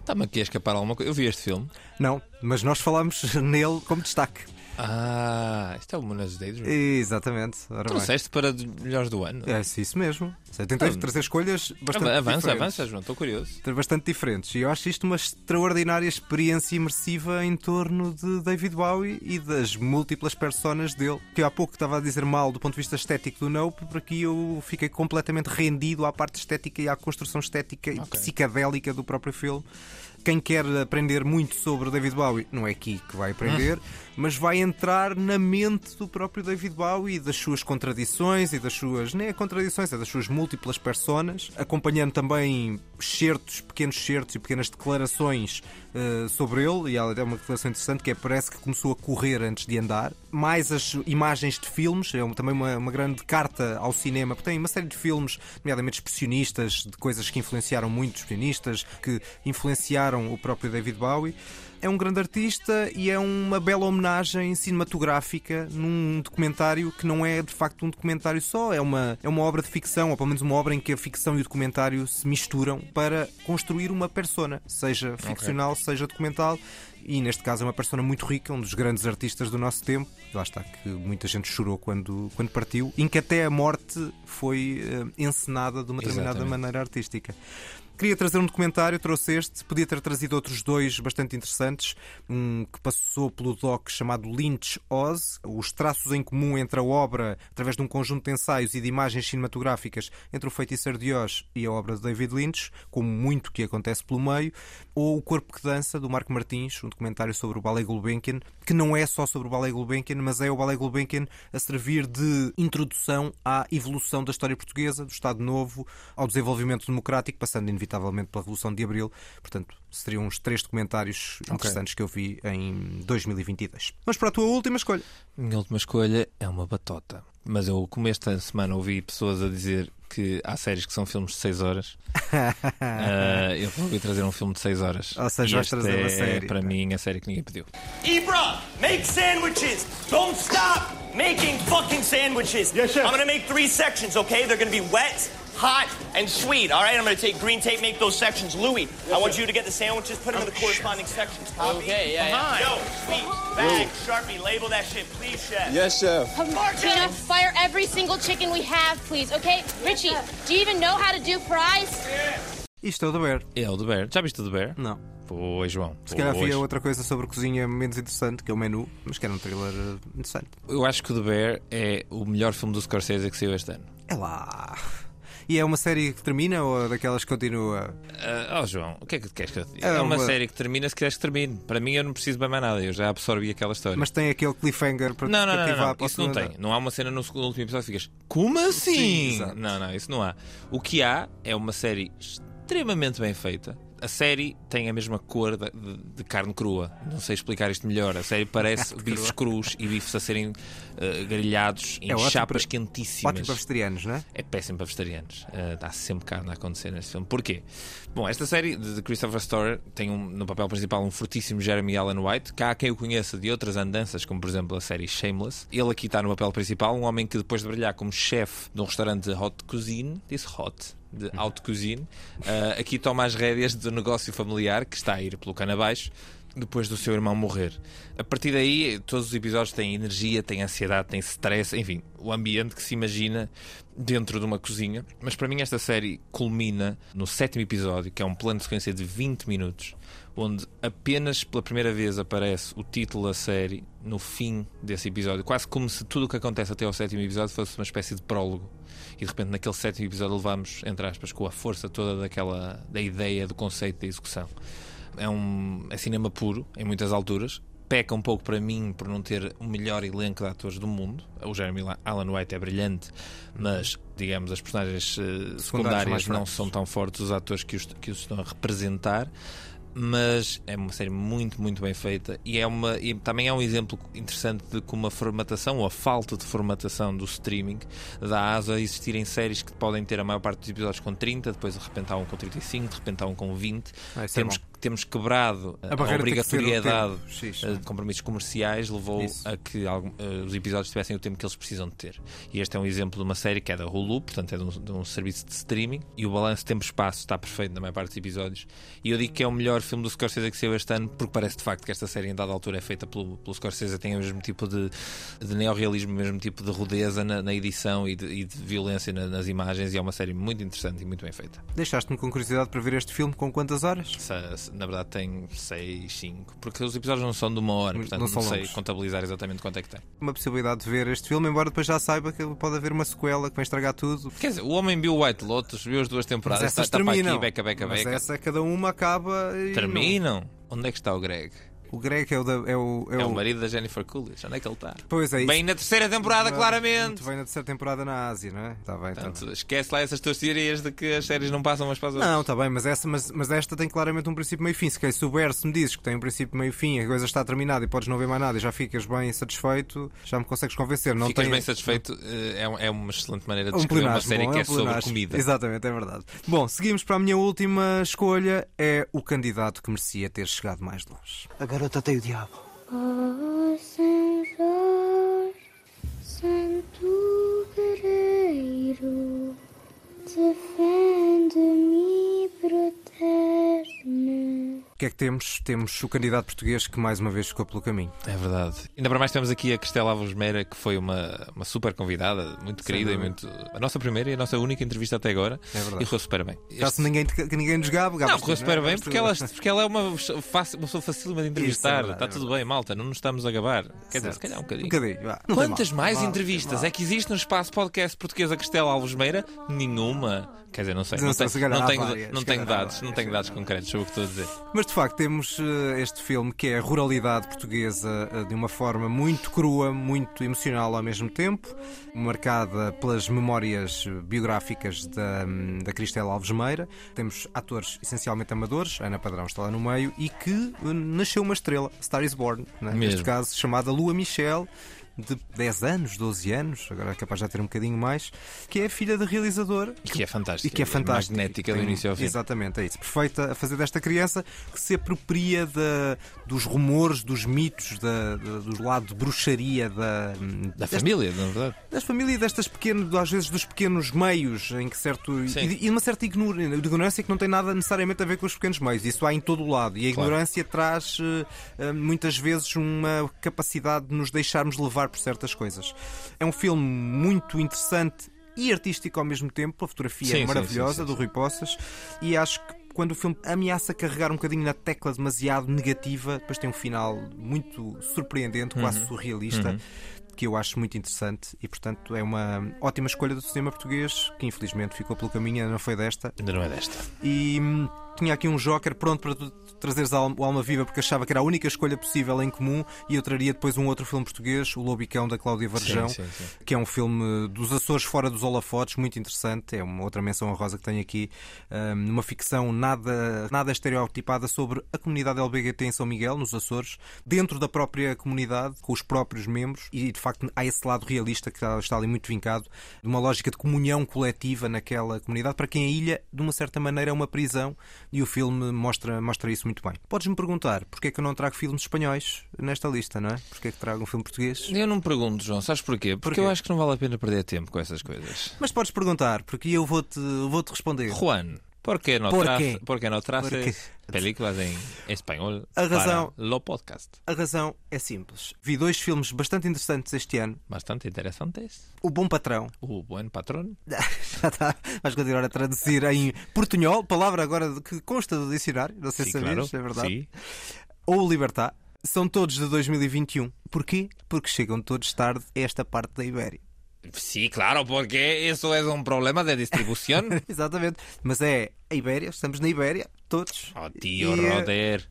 Está-me aqui a escapar alguma coisa. Eu vi este filme. Não, mas nós falámos nele como destaque. Ah, isto é o Monas Daydream. Exatamente. Ora bem. Trouxeste para de melhores do ano. É isso mesmo. Eu tentei Ah, trazer escolhas bastante Avança, diferentes. avança, João, estou curioso. Bastante diferentes. E eu acho isto uma extraordinária experiência imersiva em torno de David Bowie e das múltiplas personas dele. Que eu há pouco estava a dizer mal do ponto de vista estético do Nope, por aqui eu fiquei completamente rendido à parte estética e à construção estética e psicadélica do próprio filme. Quem quer aprender muito sobre David Bowie, não é aqui que vai aprender, mas vai entrar na mente do próprio David Bowie e das suas contradições e das suas, nem é contradições, é das suas múltiplas personas, acompanhando também certos, pequenos certos e pequenas declarações eh, sobre ele, e ela é uma declaração interessante que é parece que começou a correr antes de andar, mais as imagens de filmes, é também uma, uma grande carta ao cinema, porque tem uma série de filmes, nomeadamente expressionistas, de coisas que influenciaram muito os expressionistas, que influenciaram o próprio David Bowie. É um grande artista e é uma bela homenagem cinematográfica num documentário que não é de facto um documentário só, é uma, é uma obra de ficção, ou pelo menos uma obra em que a ficção e o documentário se misturam para construir uma persona, seja ficcional, seja documental. E neste caso é uma persona muito rica, um dos grandes artistas do nosso tempo. Lá está que muita gente chorou quando, quando partiu, em que até a morte foi eh, encenada de uma determinada Exatamente. maneira artística. Queria trazer um documentário, trouxe este, podia ter trazido outros dois bastante interessantes. Um que passou pelo doc chamado Lynch Oz, os traços em comum entre a obra, através de um conjunto de ensaios e de imagens cinematográficas, entre o Feiticeiro de Oz e a obra de David Lynch, como muito que acontece pelo meio, ou O Corpo que Dança, do Marco Martins, um documentário sobre o Ballet Gulbenkian, que não é só sobre o Ballet Gulbenkian, mas é o Ballet Gulbenkian a servir de introdução à evolução da história portuguesa, do Estado Novo ao desenvolvimento democrático, passando inevitavelmente pela Revolução de Abril. Portanto, seriam os três documentários interessantes que eu vi em 2022. Mas para a tua última escolha. Minha última escolha é uma batota. Mas eu, como esta semana ouvi pessoas a dizer que há séries que são filmes de 6 horas, ah, eu vou trazer um filme de 6 horas. Ou seja, vais trazer uma é, série. Para mim, a série que ninguém pediu. Ibra, make sandwiches. Don't stop making fucking sandwiches. Yes, chef. I'm gonna make three sections, okay? They're gonna be wet, hot and sweet. All right, I'm going to take green tape, make those sections. Louis, I want you to get the sandwiches, put them in the corresponding sections. Copy? Okay, yeah, yeah. Yo, sweet, bag, Sharpie, label that shit, please, chef. Yes, chef. Tina, fire every single chicken we have, please, okay? Richie, do you even know how to do fries? Isto é o The Bear. É o The Bear. Já viste o The Bear? Não. Pois, João. Se calhar havia outra coisa sobre cozinha menos interessante, que é o menu, mas que era um trailer eh, interessante. Eu acho que o The Bear é o melhor filme do Scorsese que saiu este ano. É lá. E é uma série que termina ou daquelas que continua? Ah, oh, João, o que é que queres que eu te diga? É É uma uma- série que termina se queres que termine. Para mim, eu não preciso bem mais nada. Eu já absorvi aquela história. Mas tem aquele cliffhanger para Não, não, não, não, a isso não tem. Não há uma cena no segundo último episódio que ficas Como assim? Sim, não, não, isso não há. O que há é uma série extremamente bem feita. A série tem a mesma cor de, de- de carne crua. Não sei explicar isto melhor. A série parece bifes crus e bifes a serem eh, grelhados em É chapas para- quentíssimas. Ótimo para vegetarianos, não é? É péssimo para vegetarianos. Uh, Há sempre carne a acontecer neste filme. Porquê? Bom, esta série de Christopher Storer tem um- no papel principal um fortíssimo Jeremy Allen White, que há quem o conheça de outras andanças, como por exemplo a série Shameless. Ele aqui está no papel principal, um homem que depois de brilhar como chefe de um restaurante de hot cuisine, disse hot, de haute cuisine, uh, aqui toma as rédeas do negócio familiar que está a ir pelo cano abaixo depois do seu irmão morrer. A partir daí, todos os episódios têm energia, têm ansiedade, têm stress, enfim, o ambiente que se imagina dentro de uma cozinha. Mas para mim, esta série culmina no sétimo episódio, que é um plano de sequência de 20 minutos, onde apenas pela primeira vez aparece o título da série no fim desse episódio, quase como se tudo o que acontece até ao sétimo episódio fosse uma espécie de prólogo. E de repente, naquele sétimo episódio, levamos, entre aspas, com a força toda daquela da ideia, do conceito, da execução é um é cinema puro em muitas alturas. Peca um pouco para mim por não ter o melhor elenco de atores do mundo. O Jeremy Allen White é brilhante, mas digamos as personagens eh, secundárias mais não são tão fortes os atores que os, que os estão a representar. Mas é uma série muito, muito bem feita e, é uma, e também é um exemplo interessante de como a formatação ou a falta de formatação do streaming dá asa a existirem séries que podem ter a maior parte dos episódios com 30, depois de repente há um com 35, de repente há um com 20. Ah, é temos, bom. Temos quebrado A a, obrigatoriedade eh, de compromissos comerciais levou Isso. a que algum- eh, os episódios tivessem o tempo que eles precisam de ter. E este é um exemplo de uma série que é da Hulu, portanto é de um, de um serviço de streaming, e o balanço tempo-espaço está perfeito na maior parte dos episódios. E eu digo que é o melhor filme do Scorsese que saiu este ano, porque parece de facto que esta série em dada altura é feita pelo, pelo Scorsese, tem o mesmo tipo de, de neorrealismo, o mesmo tipo de rudeza na, na edição e de, e de violência na- nas imagens, e é uma série muito interessante e muito bem feita. Deixaste-me com curiosidade para ver este filme com quantas horas? Se- Na verdade tem 6, 5, porque os episódios não são de uma hora, portanto Não não, sei longos. contabilizar exatamente quanto é que tem. Uma possibilidade de ver este filme, embora depois já saiba que pode haver uma sequela que vai estragar tudo. Quer dizer, o homem viu White Lotus, viu as duas Mas temporadas, essas está, está terminam. aqui, beca, beca, Mas beca. essa cada uma acaba e Terminam? Onde é que está o Greg? O Greg é o, da, é o, É, o marido da Jennifer Coolidge. Onde é que ele está? Pois é isso. Bem na terceira temporada, claramente. Muito bem na terceira temporada na Ásia, não é? Está bem, está bem. Portanto, esquece lá essas tuas teorias de que as séries não passam umas para as outras. Não, está bem, mas, essa, mas, mas esta tem claramente um princípio meio fim. Se, calhar, se o Bear se me dizes que tem um princípio meio fim, a coisa está terminada e podes não ver mais nada e já ficas bem satisfeito, já me consegues convencer. Não Ficas tem... bem satisfeito, eh, é, é uma excelente maneira de Um descrever uma série bom, que é é um sobre comida. Exatamente, é verdade. Bom, seguimos para a minha última escolha. É o candidato que merecia ter chegado mais longe. A garota tem o diabo. Oh, Jorge, Santo Guerreiro, defende-me e protege-me. O que é que temos? Temos o candidato português que mais uma vez ficou pelo caminho. É verdade. Ainda para mais temos aqui a Cristela Alves Meira, que foi uma, uma super convidada, muito querida e muito. A nossa primeira e a nossa única entrevista até agora. É verdade. E correu super bem. Caso ninguém, que ninguém nos gabe, Não, correu super não é? bem porque ela, porque ela é uma, fácil, uma pessoa facílima de entrevistar. verdade, Está é tudo bem, malta. Não nos estamos a gabar. Quer dizer, se calhar um bocadinho. Um bocadinho, vá. Quantas mais Mal, entrevistas é que existe no espaço podcast português a Cristela Alves Meira? Nenhuma. Quer dizer, não sei. Não Não, sei, tenho, não tenho, várias, não tenho dados, não tenho dados concretos sobre o que estou a dizer. Mas de facto temos eh, este filme que é a ruralidade portuguesa eh, de uma forma muito crua, muito emocional ao mesmo tempo, marcada pelas memórias biográficas da, hum, da Cristela Alves Meira. Temos atores essencialmente amadores, Ana Padrão está lá no meio, e que eh, nasceu uma estrela, Star is Born, né? neste caso chamada Lua Michel. De 10 anos, 12 anos, agora é capaz de já ter um bocadinho mais, que é a filha da realizadora. E que é fantástica. E que é fantástica. Magnética do início ao fim. Exatamente, é isso. Perfeita a fazer desta criança que se apropria da, dos rumores, dos mitos, da, da- do lado de bruxaria da, Da desta- família, na verdade. das famílias, destas pequenas, às vezes dos pequenos meios, em que certo. Sim. E, e de uma certa ignor- ignorância que não tem nada necessariamente a ver com os pequenos meios. Isso há em todo o lado. E a Claro. ignorância traz eh, eh, muitas vezes uma capacidade de nos deixarmos levar por certas coisas. É um filme muito interessante e artístico ao mesmo tempo. A fotografia Sim, é maravilhosa sim, sim, do Rui Poças e acho que. Quando o filme ameaça carregar um bocadinho na tecla demasiado negativa, depois tem um final muito surpreendente, quase Uhum. surrealista Uhum. que eu acho muito interessante e, portanto, é uma ótima escolha do cinema português que, infelizmente, ficou pelo caminho, ainda não foi desta. Ainda não é desta. E tinha aqui um joker pronto para tu trazeres o Alma Viva, porque achava que era a única escolha possível em comum, e eu traria depois um outro filme português, O Lobicão, da Cláudia Varjão, Sim, sim, sim. que é um filme dos Açores fora dos holofotes, muito interessante. É uma outra menção honrosa que tenho aqui. hum, Uma ficção nada, nada estereotipada sobre a comunidade LBGT em São Miguel, nos Açores, dentro da própria comunidade, com os próprios membros, e de facto há esse lado realista que está ali muito vincado, de uma lógica de comunhão coletiva naquela comunidade, para quem a ilha, de uma certa maneira, é uma prisão, e o filme mostra, mostra isso muito bem. Podes-me perguntar porque é que eu não trago filmes espanhóis nesta lista, não é? Porque é que trago um filme português? Eu não pergunto, João, sabes porquê? Porque Porquê? eu acho que não vale a pena perder tempo com essas coisas. Mas podes perguntar, porque eu vou-te vou -te responder. Juan, ¿por qué no, ¿Por trace- qué? por qué no ¿Por qué? traces películas en español A razão- para lo podcast? A razão é simples. Vi dois filmes bastante interessantes este ano. Bastante interesantes. O Bom Patrão. O buen patrón. Já está. Vais continuar a traduzir em portunhol, palavra agora que consta do dicionário. Não sei se sabias, claro. é verdade. Ou o Libertad. São todos de 2021. Porquê? Porque chegam todos tarde a esta parte da Ibéria. Sí, claro, porque eso es un problema de distribución. Exatamente. Mas é a Ibéria, estamos na Ibéria, todos. oh, tío E, eh, Roder.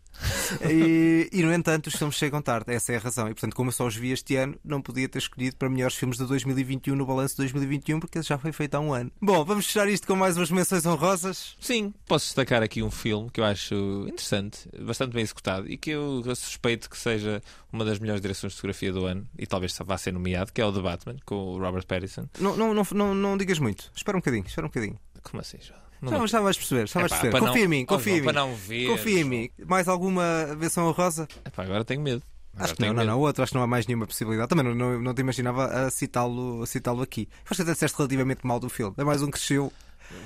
E, e, no entanto, os filmes chegam tarde. Essa é a razão. E portanto, como eu só os vi este ano, não podia ter escolhido para melhores filmes de 2021 no balanço de 2021, porque já foi feito há um ano. Bom, vamos fechar isto com mais umas menções honrosas. Sim, posso destacar aqui um filme que eu acho interessante, bastante bem executado e que eu suspeito que seja uma das melhores direções de fotografia do ano e talvez vá ser nomeado, que é o The Batman, com o Robert Pattinson. Não, não, não, não, não digas muito. Espera um bocadinho, espera um bocadinho. Como assim, João? Já, já vais perceber, já vais Epá, perceber. Confia não- em mim, confia em mim. para não ver, Confia em mim. Mais alguma menção honrosa? Epá, agora tenho medo. Agora Acho que não, não, medo. não. Outro, acho que não há mais nenhuma possibilidade. Também não, não, não te imaginava a citá-lo a citá-lo aqui. Acho que até disseste relativamente mal do filme. É mais um que cresceu.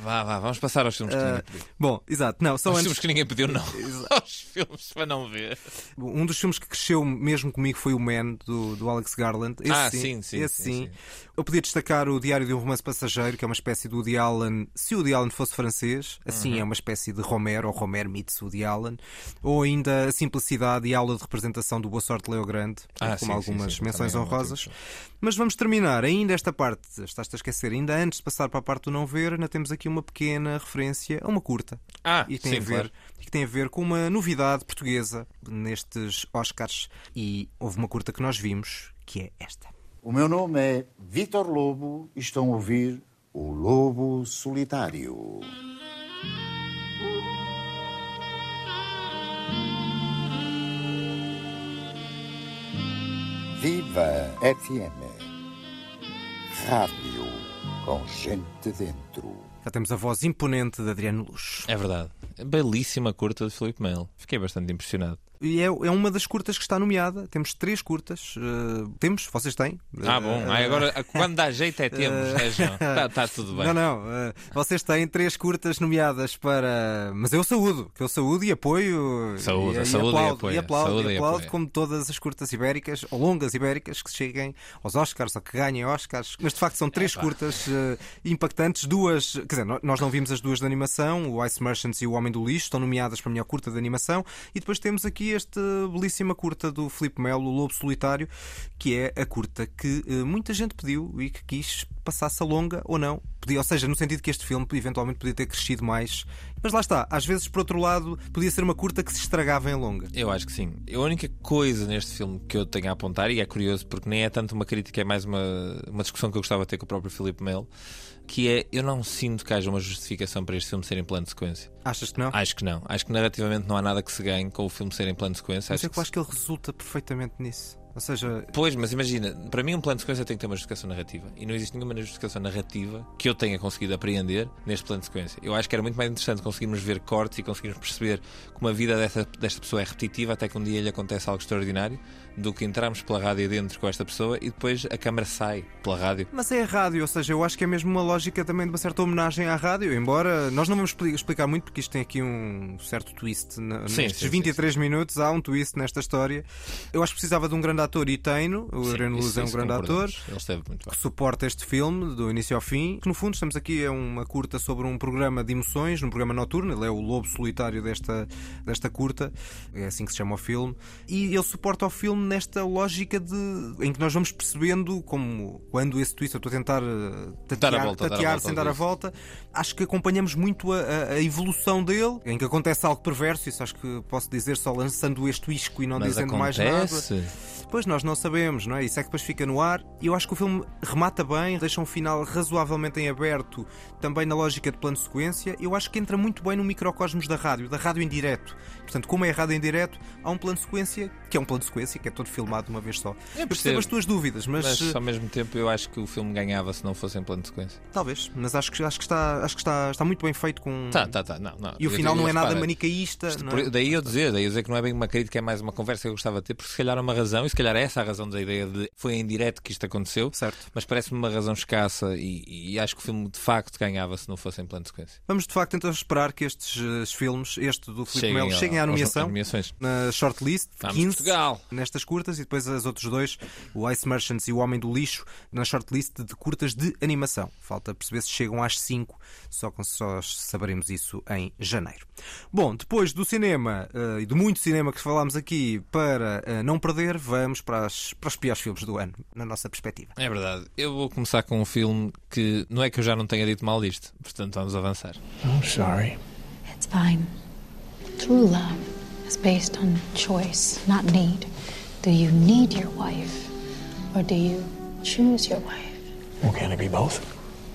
Vá, vá, vamos passar aos filmes que Ah, ninguém pediu. bom, exato. Não, só Aos antes. filmes que ninguém pediu, não. Aos filmes para não ver. Um dos filmes que cresceu mesmo comigo foi o Man, do, do Alex Garland. Esse Ah, sim, sim, sim, esse sim, sim. Eu podia destacar o Diário de um Romance Passageiro, que é uma espécie de Woody Allen, se o Woody Allen fosse francês, assim Uhum. é uma espécie de Romero, ou Romero meets Woody Allen, ou ainda a simplicidade e a aula de representação do Boa Sorte Leo Grande, Ah, com algumas menções Também é honrosas. Mas vamos terminar ainda esta parte, estás-te a esquecer, ainda antes de passar para a parte do não ver, ainda temos aqui uma pequena referência a uma curta. Ah, e que tem sim, a ver, claro. e que tem a ver com uma novidade portuguesa nestes Oscars. E houve uma curta que nós vimos, que é esta. O meu nome é Vitor Lobo e estão a ouvir o Lobo Solitário. Viva FM. Rádio com gente dentro. Já temos a voz imponente de Adriano Luz. É verdade. Belíssima curta de Filipe Melo. Fiquei bastante impressionado. E é, é uma das curtas que está nomeada. Temos três curtas. eh, temos, vocês têm. Ah, bom. Ah, agora, quando dá jeito é temos. Eh, É, João. Está tá tudo bem. Não, não. vocês têm três curtas nomeadas para. Mas eu saúdo, que eu saúdo e apoio. Saúde, e, saúde e aplaudo, apoio, E aplaudo, saúde e e aplaudo apoio. como todas as curtas ibéricas, ou longas ibéricas, que cheguem aos Oscars ou que ganhem Oscars. Mas de facto são três Epá. curtas eh, impactantes. Duas. Quer dizer, nós não vimos as duas de animação, o Ice Merchants e o Homem do Lixo, estão nomeadas para a melhor curta de animação. E depois temos aqui esta belíssima curta do Filipe Melo, Lobo Solitário, que é a curta que eh, muita gente pediu e que quis passasse a longa ou não. Podia, ou seja, no sentido que este filme eventualmente podia ter crescido mais. Mas lá está, às vezes, por outro lado, podia ser uma curta que se estragava em longa. Eu acho que sim. A única coisa neste filme que eu tenho a apontar, e é curioso porque nem é tanto uma crítica, é mais uma, uma discussão que eu gostava de ter com o próprio Filipe Melo, que é eu não sinto que haja uma justificação para este filme ser em plano de sequência. Achas que não? Acho que não. Acho que narrativamente não há nada que se ganhe com o filme ser em plano de sequência. Mas Acho é que acho que ele resulta perfeitamente nisso. Ou seja, Pois, mas imagina, para mim um plano de sequência tem que ter uma justificação narrativa. E não existe nenhuma justificação narrativa que eu tenha conseguido apreender neste plano de sequência. Eu acho que era muito mais interessante conseguirmos ver cortes e conseguirmos perceber como a vida desta, desta pessoa é repetitiva até que um dia lhe acontece algo extraordinário, do que entrarmos pela rádio dentro com esta pessoa e depois a câmara sai pela rádio. Mas é a rádio, ou seja, eu acho que é mesmo uma lógica também de uma certa homenagem à rádio, embora nós não vamos expli- explicar muito porque isto tem aqui um certo twist. na- Sim, nestes sim, sim, 23 minutos há um twist nesta história. Eu acho que precisava de um grande ator e tem-no. O Sim, Adriano Luz é um grande ator concordamos. Ele esteve muito bem. que suporta este filme do início ao fim. Que no fundo estamos aqui é uma curta sobre um programa de emoções, num programa noturno. Ele é o lobo solitário desta, desta curta, é assim que se chama o filme. E ele suporta o filme nesta lógica de em que nós vamos percebendo como quando esse twist eu estou a tentar eh, tatear, Dar a volta, dar a tatear volta sem dar a volta. Acho que acompanhamos muito a, a- evolução dele, em que acontece algo perverso. Isso acho que posso dizer só lançando este isco e não Mas dizendo mais acontece. nada. Pois nós não sabemos, não é? Isso é que depois fica no ar. E eu acho que o filme remata bem, deixa um final razoavelmente em aberto, também na lógica de plano de sequência. Eu acho que entra muito bem no microcosmos da rádio, da rádio em direto. Portanto, como é rádio em direto, há um plano de sequência, que é um plano de sequência, que é todo filmado de uma vez só. Eu percebo as tuas dúvidas, mas, Mas, eh, ao mesmo tempo eu acho que o filme ganhava se não fosse em plano de sequência. talvez. Mas acho que, acho que, está, acho que está, está muito bem feito com. Tá, tá, tá. Não, não. E o Eu- final eu- não é nada repara, manicaísta. isto não é? Daí eu dizer, daí eu dizer que não é bem uma crítica, é mais uma conversa que eu gostava de ter, porque se calhar há uma razão, e se calhar é essa a razão da ideia de foi em direto que isto aconteceu, certo. mas parece-me uma razão escassa e, e acho que o filme de facto ganhava se não fosse em plano de sequência. Vamos de facto então esperar que estes eh, filmes, este do Filipe Cheguem Melo, cheguem à nomeação na shortlist Vamos, 15 Portugal. nestas curtas e depois os outros dois, o Ice Merchants e o Homem do Lixo, na shortlist de curtas de animação. Falta perceber se chegam às 5, só, com- só saberemos isso em janeiro. Bom, depois do cinema eh, e de muito cinema que falámos aqui, para eh, não perder, vamos para, as- para os piores filmes do ano, na nossa perspectiva. É verdade. Eu vou começar com um filme que não é que eu já não tenha dito mal disto, portanto vamos avançar. I'm sorry. It's fine. True love is based on choice, not need. Do you need your wife or do you choose your wife? Well, can it be both?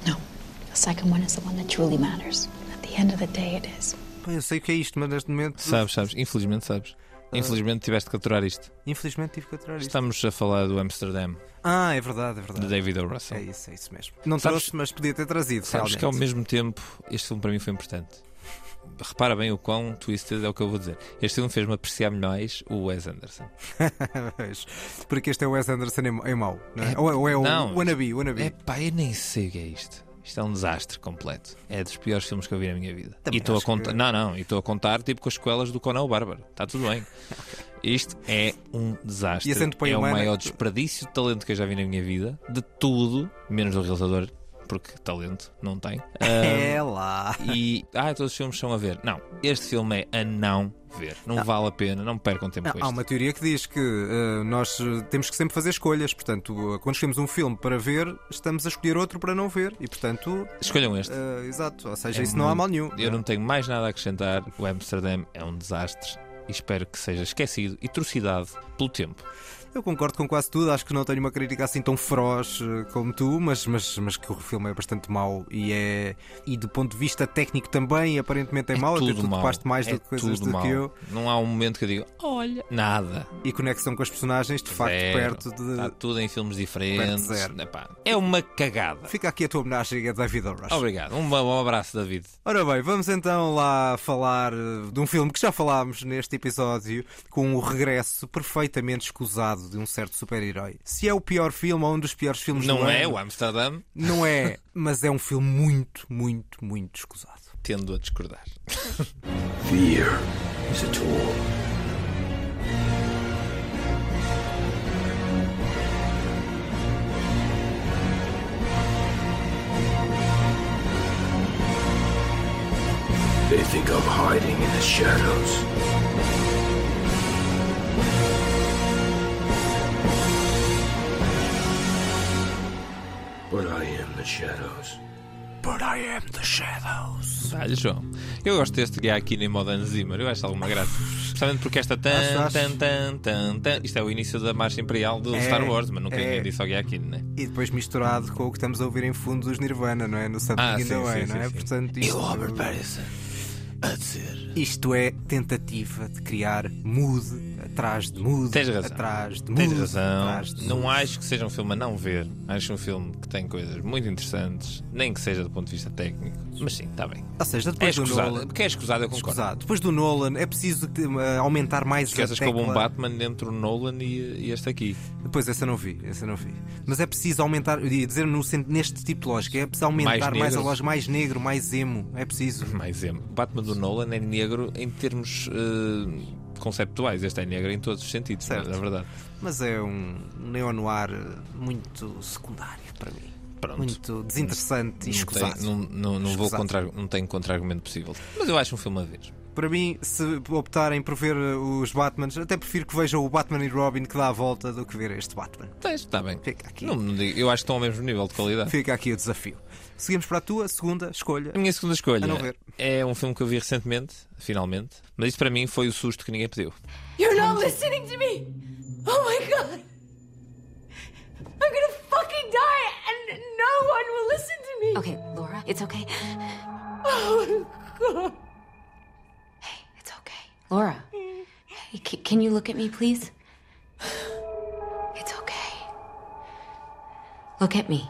The second one is the one that truly matters. At the end of the day, it is. Pá, Eu sei o que é isto, mas neste momento. Sabes, sabes, infelizmente sabes. Ah. Infelizmente tiveste que aturar isto. Infelizmente tive que aturar isto. Estamos a falar do Amsterdam. Ah, é verdade, é verdade. De David O. Russell. É isso, é isso mesmo. Não Sabes- trouxe, mas podia ter trazido. Sabes realmente. que ao mesmo tempo este filme para mim foi importante. Repara bem o quão twisted é o que eu vou dizer. Este filme fez-me apreciar mais o Wes Anderson. Porque este é o Wes Anderson em, em mau, não é? ou, é- ou é o Não, Wannabe, wannabe. É pá, eu nem sei o que é isto. Isto é um desastre completo. É dos piores filmes que eu vi na minha vida. Também e estou a contar. que- Não, não, e estou a contar tipo com as escolas do Conan o Bárbaro. Está tudo bem. Isto é um desastre. É o maior desperdício de talento que eu já vi na minha vida. De tudo, menos do realizador, porque talento não tem. É Ahm, lá. E. Ah, todos os filmes são a ver. Não, este filme é a não ver. Não, vale a pena, não percam tempo com Há isto. uma teoria que diz que eh, nós eh, temos que sempre fazer escolhas. Portanto, eh, quando escolhemos um filme para ver, estamos a escolher outro para não ver. E, portanto. Escolham este. eh, exato. Ou seja, É isso não há muito- mal nenhum. Eu não tenho mais nada a acrescentar. O Amsterdam é um desastre e espero que seja esquecido e trucidado pelo tempo. Eu concordo com quase tudo, acho que não tenho uma crítica assim tão feroz eh, como tu, mas, mas, mas que o filme é bastante mau e é. E do ponto de vista técnico também, aparentemente é, mau, até tudo tu mau. topaste mais é do que coisas do mau. que eu. Não há um momento que eu digo, olha, nada. E conexão com as personagens, de facto, Zero. perto de. Está tudo em filmes diferentes. Epá, é uma cagada. Fica aqui a tua homenagem a David. Russell. Obrigado. Um bom abraço, David. Ora bem, vamos então lá falar eh, de um filme que já falámos neste episódio, com o regresso perfeitamente escusado de um certo super-herói. Se é o pior filme ou um dos piores filmes do Não é ano, o Amsterdam? Não é, mas é um filme muito, muito, muito escusado. Tendo a discordar. Fear is a tool. They think I'm hiding in the shadows. But I am the shadows. But I am the shadows. Dá-lhe, João. Eu gosto deste guia aqui em modo Zimmer. Eu acho alguma graça. Especialmente porque esta tan, Acho, acho. tan, tan, tan, tan. Isto é o início da marcha imperial do É, Star Wars, mas nunca é. ninguém disse ao guia aqui, né? E depois misturado com o que estamos a ouvir em fundo dos Nirvana, não é? No Something Ah, in the sim, Way, sim, não é? sim, sim. Portanto, E isto, o Robert Pattinson a dizer. isto é tentativa de criar mood, atrás de mudo, Tens razão. atrás de mudo, Tens razão. atrás de Não acho que seja um filme a não ver. Acho um filme que tem coisas muito interessantes, nem que seja do ponto de vista técnico. Mas sim, está bem. Ou seja, É depois do escusado. Nolan. Porque é escusado, eu concordo. Escusado. Depois do Nolan é preciso eh, aumentar mais Esqueças a que houve um tecla. Batman entre o Nolan e, e este aqui. Depois essa não vi, essa não vi. Mas é preciso aumentar, eu ia dizer no, neste tipo de lógica, é preciso aumentar Mais mais, a lógica, mais negro, mais emo, é preciso. Mais emo. O Batman do Nolan é negro em termos eh, conceptuais. Este é negro em todos os sentidos, Certo. na verdade. Mas é um neo-noir muito secundário para mim. Pronto. Muito desinteressante e Não, escusado. tem- não, não, não vou Escusado. contra, não tenho contra-argumento possível. Mas eu acho um filme a ver. Para mim, se optarem por ver uh, os Batmans, até prefiro que vejam o Batman e Robin que dá a volta do que ver este Batman. Está bem. Fica aqui. Não, eu acho que estão ao mesmo nível de qualidade. Fica aqui o desafio. Seguimos para a tua segunda escolha. A minha segunda escolha A não ver. é um filme que eu vi recentemente, finalmente, mas isso para mim foi o susto que ninguém pediu. You're not listening to me! Oh my god! I'm gonna fucking die and no one will listen to me! Okay, Laura, it's okay. Oh god! It's okay. Laura, hey, can you look at me, please? It's okay. Look at me.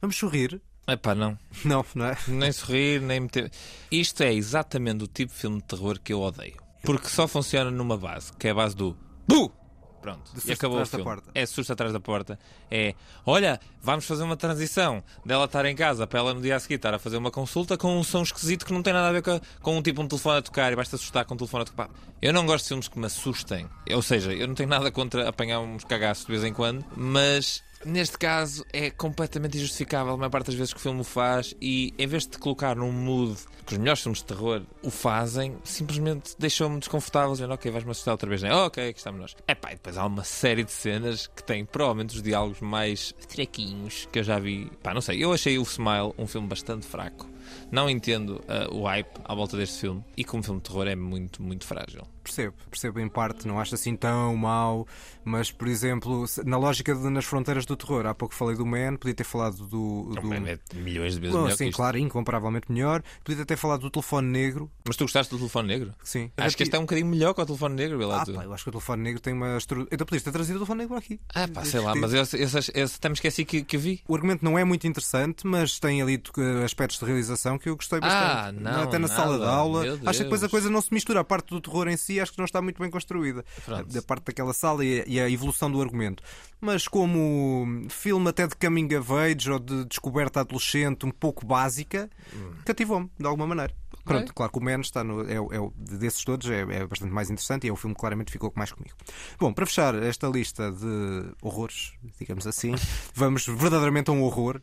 Vamos sorrir? Epá, não. Não, não é? Nem sorrir, nem meter. Isto é exatamente o tipo de filme de terror que eu odeio. Porque só funciona numa base, que é a base do BU! Pronto, e acabou o filme. porta. É susto atrás da porta. É, olha, vamos fazer uma transição dela estar em casa para ela no dia a seguir estar a fazer uma consulta com um som esquisito que não tem nada a ver com, com um tipo um telefone a tocar e basta assustar com um telefone a tocar. Eu não gosto de filmes que me assustem. Ou seja, eu não tenho nada contra apanhar uns cagaços de vez em quando, mas neste caso é completamente injustificável a maior parte das vezes que o filme o faz e em vez de te colocar num mood que os melhores filmes de terror o fazem, simplesmente deixou-me desconfortável dizendo ok, vais-me assustar outra vez. né? ok, aqui estamos nós. É e depois há uma série de cenas que têm provavelmente os diálogos mais trequinhos que eu já vi. Pá, não sei, eu achei o Smile um filme bastante fraco. Não entendo ah, o hype à volta deste filme e como filme de terror é muito, muito frágil. Percebo, percebo em parte, não acho assim tão mau, mas por exemplo, na lógica de Nas Fronteiras do Terror, há pouco falei do Man, podia ter falado do. do... Man é milhões de vezes Bom, melhor sim, claro, incomparavelmente melhor. Podia ter falado do telefone negro. Mas tu gostaste do telefone negro? Sim. Acho que este é um bocadinho melhor que o telefone negro, Ah, pá, eu acho que o telefone negro tem uma estrutura. Então podias ter trazido o telefone negro aqui. Ah, pá, sei lá, mas esse, esse, esse até me esqueci que, que vi. O argumento não é muito interessante, mas tem ali eh, aspectos de realização que eu gostei bastante. Ah, não, Até na nada. sala de aula. Acho que depois a Deus. coisa não se mistura. A parte do terror em si acho que não está muito bem construída. Pronto. Da parte daquela sala e a, e a evolução do argumento. Mas como filme até de coming of age ou de descoberta adolescente um pouco básica, Hum. cativou-me de alguma maneira. Pronto, claro que o Man está no, é, é desses todos é, é bastante mais interessante e é o filme que claramente ficou mais comigo. Bom, para fechar esta lista de horrores, digamos assim, vamos verdadeiramente a um horror.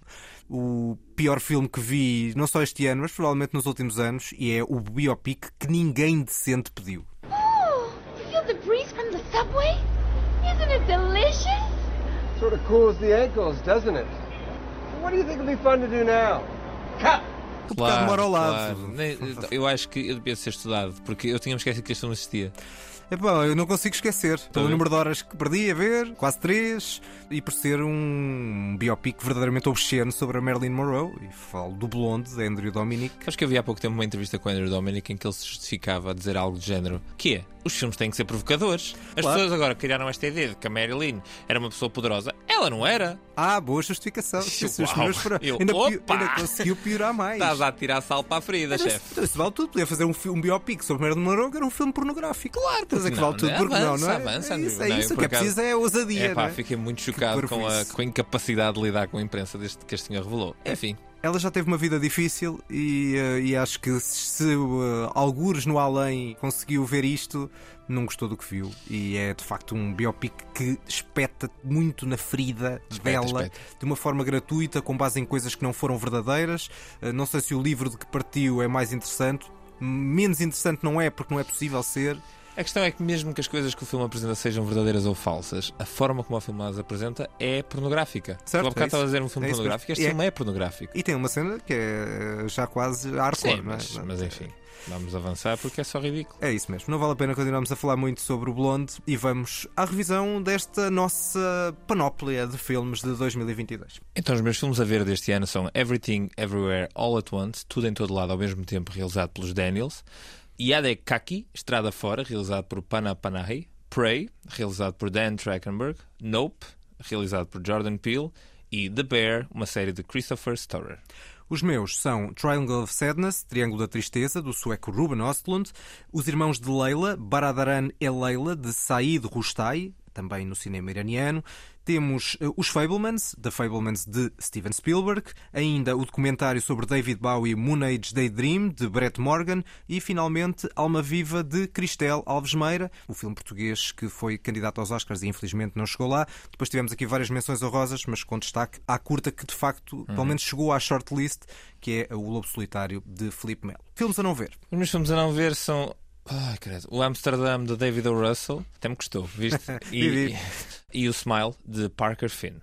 O pior filme que vi, não só este ano, mas provavelmente nos últimos anos, e é o biopic que ninguém decente pediu. Oh, you feel the breeze from the subway? Isn't it delicious? Sort of cools the ankles, doesn't it? What do you think would be fun to do now? Cut! O pecado mora ao lado. claro. Eu acho que eu devia ser estudado, porque eu tinha-me esquecido que este filme existia. Epá, eu não consigo esquecer. Pelo bem. número de horas que perdi a ver, quase três, e por ser um biopic verdadeiramente obsceno sobre a Marilyn Monroe, e falo do Blonde, de Andrew Dominic. Acho que eu vi há pouco tempo uma entrevista com o Andrew Dominic em que ele se justificava a dizer algo do género: que é, os filmes têm que ser provocadores. As Claro. pessoas agora criaram esta ideia de que a Marilyn era uma pessoa poderosa. Ela não era. Ah, boa justificação. Uau. foram- Eu, ainda, opa! ainda conseguiu piorar mais. Estás a tirar sal para a ferida, chefe. Então, isso vale tudo. Podia fazer um, um biopic sobre Marilyn Monroe que era um filme pornográfico. Claro, porque que não, vale tudo. Porque não, não é? Avança, é isso, é Não, isso. eu, O que é preciso é ousadia. É pá, é? fiquei muito chocado com a, com a incapacidade de lidar com a imprensa deste, que este senhor revelou. Enfim. Ela já teve uma vida difícil e, eh, e acho que se uh, algures no além conseguiu ver isto, não gostou do que viu. E é de facto um biopic que espeta muito na ferida Espeta, dela espeta. de uma forma gratuita, com base em coisas que não foram verdadeiras. Eh, Não sei se o livro de que partiu é mais interessante. Menos interessante não é, porque não é possível ser. A questão é que, mesmo que as coisas que o filme apresenta sejam verdadeiras ou falsas, a forma como o filme as apresenta é pornográfica. Certo, há bocado é estava a dizer um filme É pornográfico, este é- filme é pornográfico. E tem uma cena que é já quase hardcore, Sim, não é? mas, mas enfim, vamos avançar porque é só ridículo. É isso mesmo. Não vale a pena continuarmos a falar muito sobre o Blonde e vamos à revisão desta nossa panóplia de filmes de 2022. Então, os meus filmes a ver deste ano são Everything, Everywhere, All at Once, tudo em todo lado ao mesmo tempo, realizado pelos Daniels. Yade Kaki, Estrada Fora, realizado por Pana Panahi. Prey, realizado por Dan Trachtenberg. Nope, realizado por Jordan Peele. E The Bear, uma série de Christopher Storer. Os meus são Triangle of Sadness, Triângulo da Tristeza, do sueco Ruben Östlund, Os Irmãos de Leila, Baradaran e Leila, de Said Rustai, também no cinema iraniano. Temos eh, Os Fablemans, The Fablemans de Steven Spielberg, ainda o documentário sobre David Bowie, Moon Age Daydream, de Brett Morgan, e finalmente Alma Viva, de Cristel Alves Meira, o filme português que foi candidato aos Oscars e infelizmente não chegou lá. Depois tivemos aqui várias menções honrosas, mas com destaque à curta que de facto, pelo menos chegou à shortlist, que é O Lobo Solitário, de Filipe Melo. Filmes a não ver. Os meus filmes a não ver são. Ai, credo. O Amsterdam de David O. Russell, até me custou, viste? Vi, vi. E, e o Smile de Parker Finn.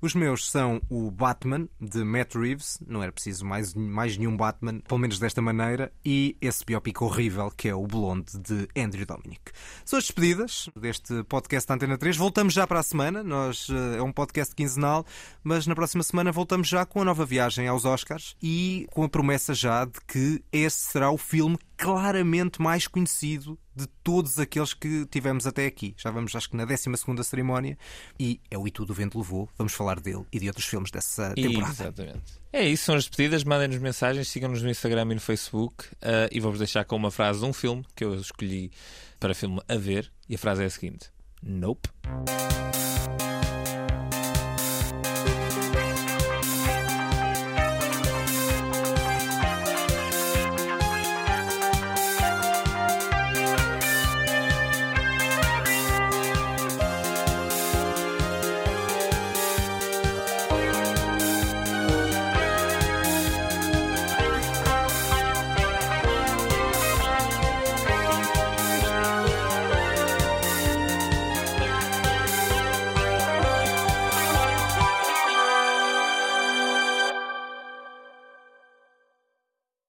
Os meus são o Batman, de Matt Reeves, não era preciso mais, mais nenhum Batman, pelo menos desta maneira, e esse biopic horrível que é o Blonde, de Andrew Dominic. São as despedidas deste podcast da Antena 3. Voltamos já para a semana, nós, eh, é um podcast quinzenal, mas na próxima semana voltamos já com a nova viagem aos Oscars e com a promessa já de que esse será o filme claramente mais conhecido de todos aqueles que tivemos até aqui. Já vamos, acho que na 12 cerimónia e é o E Tudo o Vento Levou. Vamos falar dele e de outros filmes dessa temporada. Exatamente. É isso, são as despedidas. Mandem-nos mensagens, sigam-nos no Instagram e no Facebook. ah, e vou-vos deixar com uma frase de um filme que eu escolhi para filme a ver. E a frase é a seguinte: Nope.